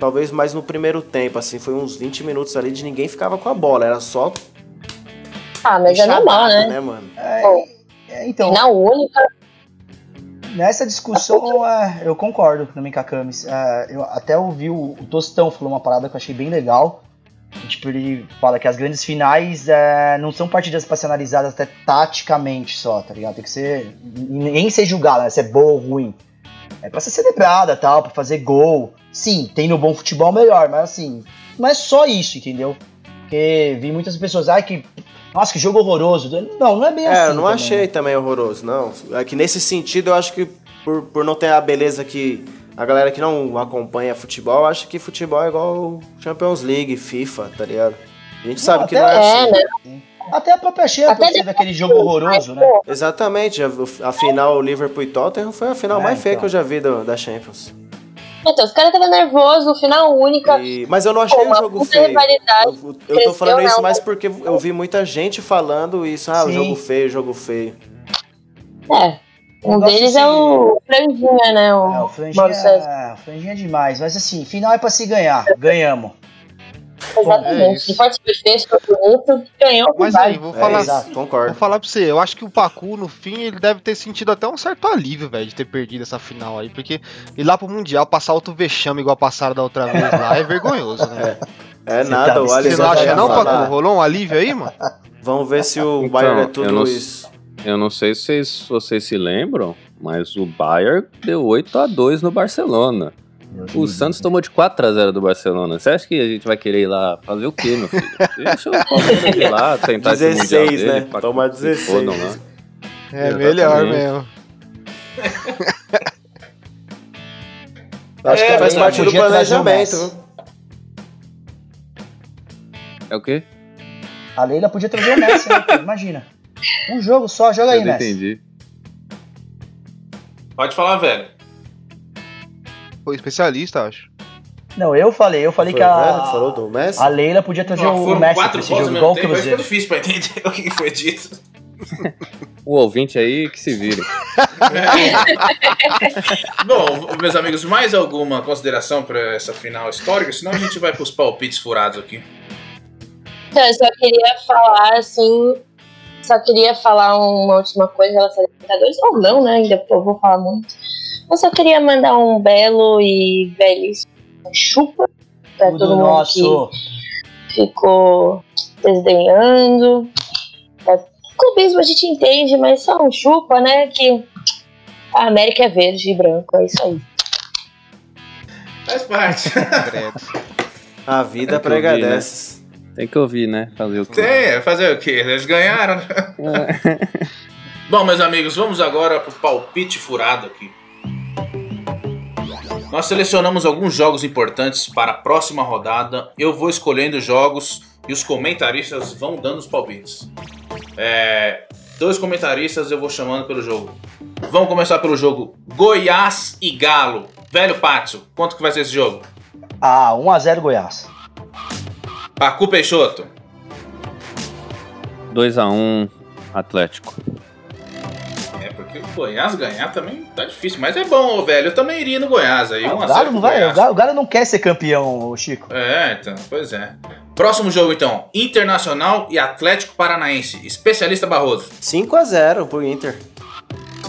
talvez mais no primeiro tempo, assim, foi uns 20 minutos ali de ninguém ficava com a bola, era só Ah, mas é normal, enxadado, né? mano? Bom, É, então, final única. nessa discussão é, eu concordo também com a Camis. É, eu até ouvi o, o Tostão falou uma parada que eu achei bem legal. Tipo, ele fala que as grandes finais é, não são partidas pra ser analisadas até taticamente só, tá ligado? Tem que ser. Nem ser julgada, né? Se é boa ou ruim. É pra ser celebrada tal, pra fazer gol. Sim, tem no bom futebol melhor, mas assim, não é só isso, entendeu? Porque vi muitas pessoas, ai que. Nossa, que jogo horroroso. Não, não é bem assim. É, eu não também, achei também horroroso, não. É que nesse sentido eu acho que por, por não ter a beleza que a galera que não acompanha futebol acha que futebol é igual Champions League, FIFA, tá ligado? A gente sabe que não é É, assim. né? Até a própria Champions Até teve aquele jogo horroroso, né? Exatamente, a, a final Liverpool e Tottenham foi a final É, mais feia então. que eu já vi do- da Champions. Então, os caras estavam nervosos, final única. E- mas eu não achei Pô, o jogo feio. Eu, eu tô falando isso não. mais porque eu vi muita gente falando isso, ah, o Sim. jogo feio, jogo feio. É. Um deles é assim- o Franjinha, né? O, É, o franjinha, é, o franjinha é demais, mas assim, final é pra se ganhar. Ganhamos. É Exatamente. pode ser bonito, ganhou. Mas aí, vou É, falar, exato, vou concordo. falar pra você, eu acho que o Pacu, no fim, ele deve ter sentido até um certo alívio, velho, de ter perdido essa final aí, porque ir lá pro Mundial, passar outro vexame igual passaram da outra vez lá, é vergonhoso, né? É Você nada, tá- o você Alisson Você não acha não, falar. Pacu? Rolou um alívio aí, mano? Vamos ver se o Então, Bayern é eu tudo não- isso. Eu não sei se vocês, se vocês se lembram, mas o Bayern deu 8 a 2 no Barcelona. O Santos tomou de 4 a 0 do Barcelona. Você acha que a gente vai querer ir lá fazer o quê, meu filho? Deixa o Palmeiras ir lá, tentar esse mundial 16, dele, né? pra Toma que se 16. fodam lá. É Exatamente. melhor mesmo. Acho que É, faz ele parte do o planejamento. É o quê? A Leila podia trazer o Messi, né? Imagina. Um jogo só, joga aí, eu Messi. entendi. Pode falar, velho. Foi especialista, acho. Não, eu falei, eu falei Foi que velho a, falou do Messi? a Leila podia trazer Não, o Messi pra quatro esse jogo, igual o Cruzeiro. difícil pra entender o que foi dito. O ouvinte aí que se vire. Bom, meus amigos, mais alguma consideração pra essa final histórica? Senão a gente vai pros palpites furados aqui. Então, eu só queria falar, assim. Só queria falar uma última coisa em relação a Libertadores, ou não, né? Ainda eu vou falar muito. Eu só queria mandar um belo e velhíssimo chupa pra Tudo todo mundo nosso. que ficou desdenhando. É, clubismo a gente entende, mas só um chupa, né? Que a América é verde e branco, é isso aí. Faz parte. A vida prega né? dessas. Tem que ouvir, né? Fazer o quê? Tem, fazer o quê? Eles ganharam. né? Bom, meus amigos, vamos agora pro palpite furado aqui. Nós selecionamos alguns jogos importantes para a próxima rodada. Eu vou escolhendo os jogos e os comentaristas vão dando os palpites. É, dois comentaristas eu vou chamando pelo jogo. Vamos começar pelo jogo Goiás e Galo. Velho Pátio, quanto que vai ser esse jogo? Ah, 1x0 Goiás. Pacu Peixoto. 2x1 Atlético. É, porque o Goiás ganhar também tá difícil, mas é bom, velho. Eu também iria no Goiás aí. Ah, 1 o a 0 Galo não vai, o Goiás. O Galo não quer ser campeão, Chico. É, então, pois é. Próximo jogo então: Internacional e Atlético Paranaense. Especialista Barroso. 5x0 pro Inter.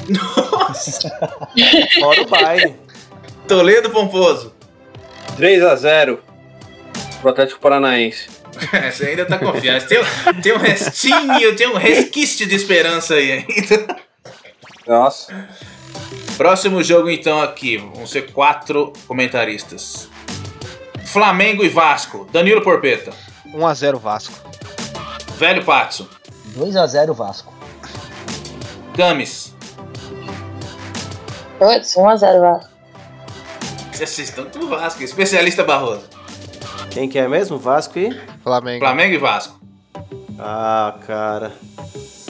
Nossa! Fora o baile. Toledo Pomposo. 3x0 pro Atlético Paranaense. Você ainda tá confiante. Tem, um- tem um restinho, tem um resquício de esperança aí ainda. Nossa. Próximo jogo então aqui. Vão ser quatro comentaristas. Flamengo e Vasco. Danilo Porpeta. 1x0 Vasco. Velho Patso. 2x0 Vasco. Games. Putz, 1x0 Vasco. Vocês estão com o Vasco. Especialista Barroso. Quem que é mesmo? Vasco e? Flamengo. Flamengo e Vasco. Ah, cara.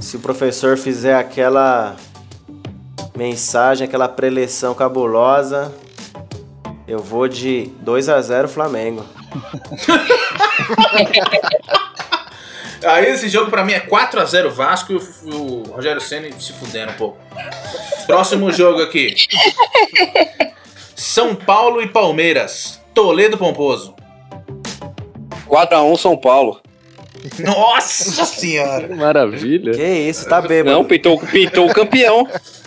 Se o professor fizer aquela mensagem, aquela preleção cabulosa, eu vou de 2 a 0 Flamengo. Aí esse jogo pra mim é 4x0 Vasco e o, e o Rogério Senna se fudendo um pouco. Próximo jogo aqui. São Paulo e Palmeiras. Toledo Pomposo. 4x1 São Paulo. Nossa senhora. Que maravilha. Que isso, tá bêbado. Não, pintou, pintou o campeão.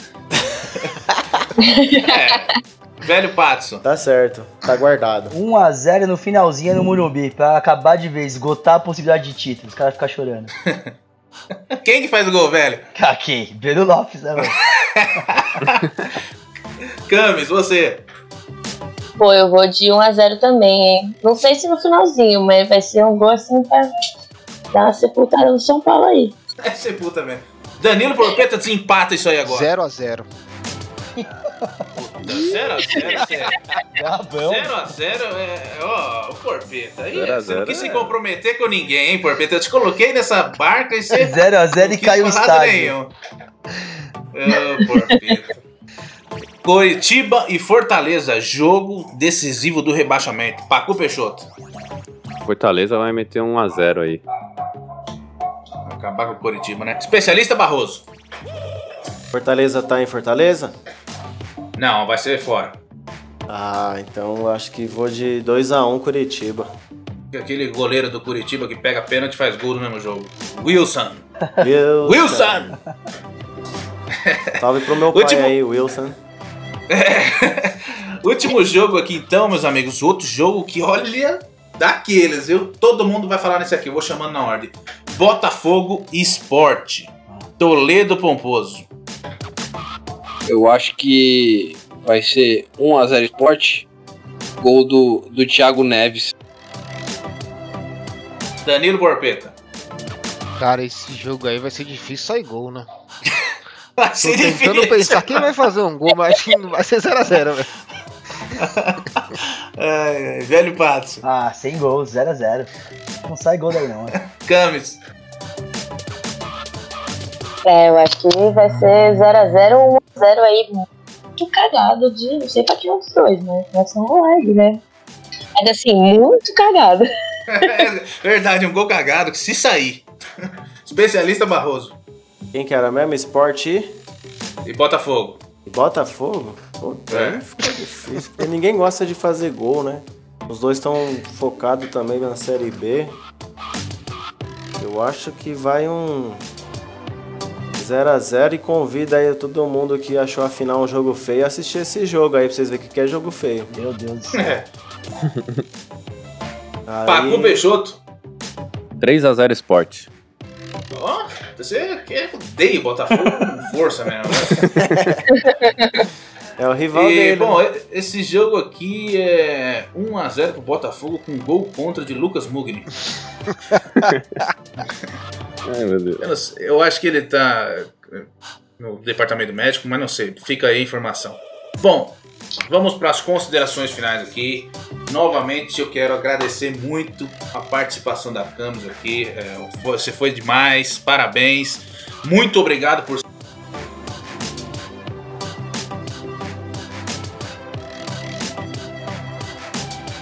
Velho Patson. Tá certo, tá guardado. 1x0 no finalzinho no Murumbi, pra acabar de vez, esgotar a possibilidade de título. Os caras ficam chorando. Quem que faz o gol, velho? Caquei. Breno Lopes, né, velho? Camis, você. Pô, eu vou de 1x0 também, hein? Não sei se no finalzinho, mas vai ser um gol assim pra dar uma sepultada no São Paulo aí. É sepulta mesmo. Danilo Porpeta desempata isso aí agora. 0x0. 0x0, sério. Gabão. 0x0 é. Ó, o Porpeta. Aí, Zero a você não quis se é. comprometer com ninguém, hein, Porpeta? Eu te coloquei nessa barca e você. 0x0 e caiu o estádio. nenhum. Ô, Porpeta. Coritiba e Fortaleza, jogo decisivo do rebaixamento. Pacu Peixoto. Fortaleza vai meter 1x0 aí. Acabar com o Coritiba, né? Especialista Barroso. Fortaleza tá em Fortaleza? Não, vai ser fora. Ah, então acho que vou de 2 a 1 Curitiba. Aquele goleiro do Curitiba que pega pênalti e faz gol no mesmo jogo. Wilson. Wilson. Wilson! Salve pro meu pai Último- aí, Wilson. Último jogo aqui então, meus amigos. Outro jogo que, olha, daqueles, viu? Todo mundo vai falar nesse aqui, eu vou chamando na ordem. Botafogo Esporte. Toledo Pomposo. Eu acho que vai ser 1x0 Sport. Gol do, do Thiago Neves. Danilo Borpeta. Cara, esse jogo aí vai ser difícil sair gol, né? Vai Tô tentando difícil. pensar quem vai fazer um gol, mas acho que não vai ser 0x0, velho. Ai, velho Pato. Ah, sem gol, 0x0. Não sai gol daí não. né? Camis. É, eu acho que vai ser 0x0 ou 1x0 aí, muito cagado de. Não sei pra que outros dois, né? Vai ser um gol né? Mas assim, muito cagado. É verdade, um gol cagado que se sair. Especialista Barroso. Quem que era mesmo? Sport e E Botafogo. e Botafogo? Puta, É? fica difícil. Porque ninguém gosta de fazer gol, né? Os dois estão focados também na Série B. Eu acho que vai um 0x0 e convida aí todo mundo que achou a final um jogo feio a assistir esse jogo aí pra vocês verem que que é jogo feio. Meu Deus do céu. É. Aí, Pacu Peixoto. 3x0 Sport. Ó, você quer odeia o Botafogo com força mesmo. É o rival E, dele. bom, né? esse jogo aqui é 1x0 pro Botafogo com gol contra de Lucas Mugni. Ai, meu Deus. Eu, não sei, eu acho que ele tá eh, no departamento médico, mas não sei. Fica aí a informação. Bom, vamos para as considerações finais aqui. Novamente, eu quero agradecer muito a participação da Camus aqui. Eh, você foi demais, parabéns. Muito obrigado por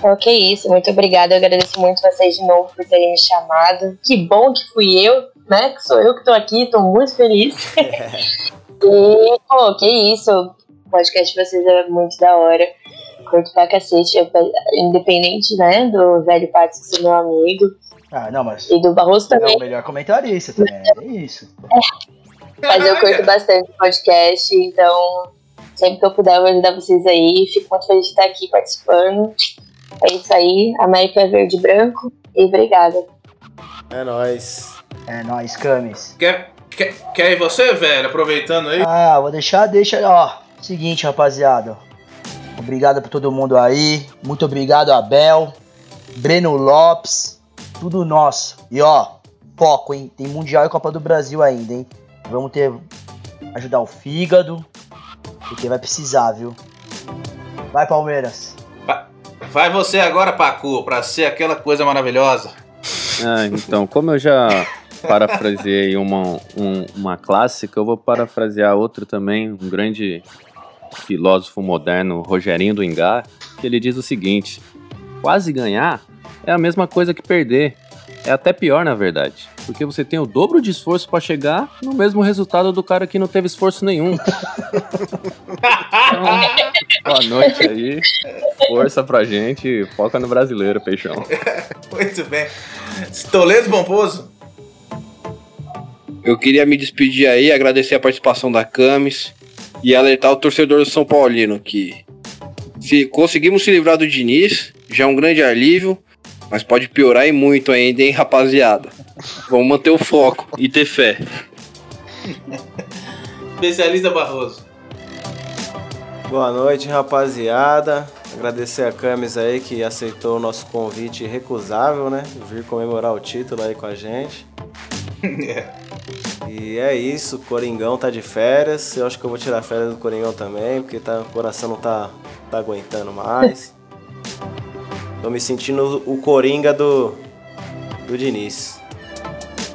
Então, que isso, muito obrigada. Eu agradeço muito vocês de novo por terem me chamado. Que bom que fui eu, né? Que sou eu que tô aqui, tô muito feliz. e, pô, que isso. O podcast de vocês é muito da hora. Curto pra cacete. Eu- independente, né, do velho Patos que ser meu amigo. Ah, não, mas. E do Barroso É também. o melhor comentarista também, é isso. Mas eu curto bastante o podcast, então sempre que eu puder eu vou ajudar vocês aí. Fico muito feliz de estar aqui participando. É isso aí, América é verde e branco. E obrigada. É nóis. É nóis, Camis. Quer, quer, quer ir você, velho? Aproveitando aí. Ah, vou deixar, deixa, ó. Seguinte, rapaziada. Obrigado por todo mundo aí. Muito obrigado, Abel. Breno Lopes. Tudo nosso. E ó, foco, hein? Tem Mundial e Copa do Brasil ainda, hein? Vamos ter. Ajudar o fígado. Porque vai precisar, viu? Vai, Palmeiras. Vai você agora, Pacu, pra ser aquela coisa maravilhosa. Ah, então, como eu já parafraseei uma, um- uma clássica, eu vou parafrasear outro também, um grande filósofo moderno, Rogerinho do Engar, que ele diz o seguinte: quase ganhar é a mesma coisa que perder. É até pior, na verdade. Porque você tem o dobro de esforço pra chegar no mesmo resultado do cara que não teve esforço nenhum. Então, boa noite aí. Força pra gente. Foca no brasileiro, peixão. Muito bem. Toledo Pomposo. Eu queria me despedir aí, agradecer a participação da Camis e alertar o torcedor do São Paulino que se conseguimos se livrar do Diniz, já é um grande alívio, mas pode piorar e muito ainda, hein, rapaziada. Vamos manter o foco e ter fé. Especialista Barroso. Boa noite, rapaziada. Agradecer a Camis aí que aceitou o nosso convite irrecusável, né? Vir comemorar o título aí com a gente. E é isso, o Coringão tá de férias. Eu acho que eu vou tirar férias do Coringão também, porque tá, o coração não tá, tá aguentando mais. Tô me sentindo o Coringa do, do Diniz.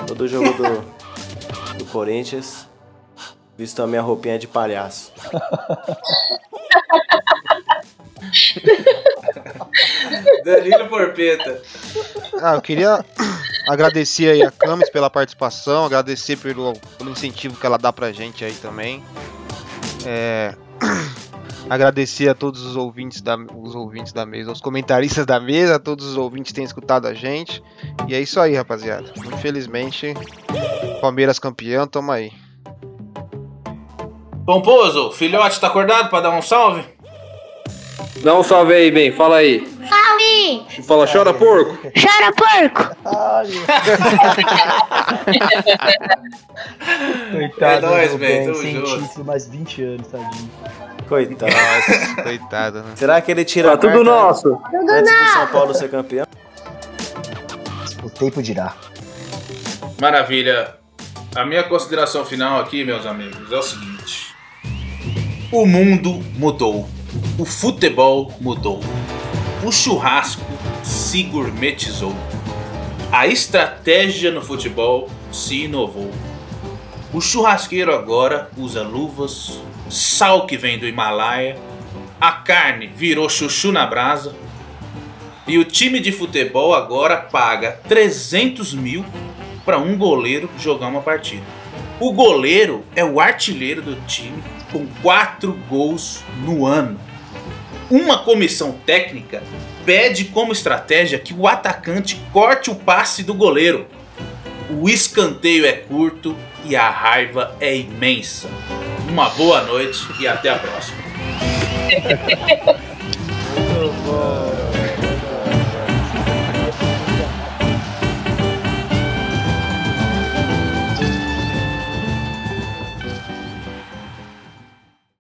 Todo jogo do, do Corinthians, visto a minha roupinha de palhaço. Danilo Porpeta. Ah, eu queria agradecer aí a Camis pela participação, agradecer pelo, pelo incentivo que ela dá pra gente aí também. É, agradecer a todos os ouvintes da, os ouvintes da mesa, os comentaristas da mesa, a todos os ouvintes que têm escutado a gente. E é isso aí, rapaziada. Infelizmente, Palmeiras campeão, tamo aí. Pomposo, filhote, tá acordado pra dar um salve? Dá um salve aí, bem, fala aí. Salve! Fala, chora porco. Chora porco! Coitado, É nóis, tamo sem título, mais 20 anos, tadinho. Coitado. Coitado, né? Será que ele tira Tá a tudo nosso. Tudo antes do São nosso! Paulo ser campeão? O tempo dirá. Maravilha. A minha consideração final aqui, meus amigos, é o seguinte: o mundo mudou, o futebol mudou, o churrasco se gourmetizou, a estratégia no futebol se inovou. O churrasqueiro agora usa luvas, sal que vem do Himalaia, a carne virou chuchu na brasa. E o time de futebol agora paga 300 mil para um goleiro jogar uma partida. O goleiro é o artilheiro do time com quatro gols no ano. Uma comissão técnica pede como estratégia que o atacante corte o passe do goleiro. O escanteio é curto e a raiva é imensa. Uma boa noite e até a próxima.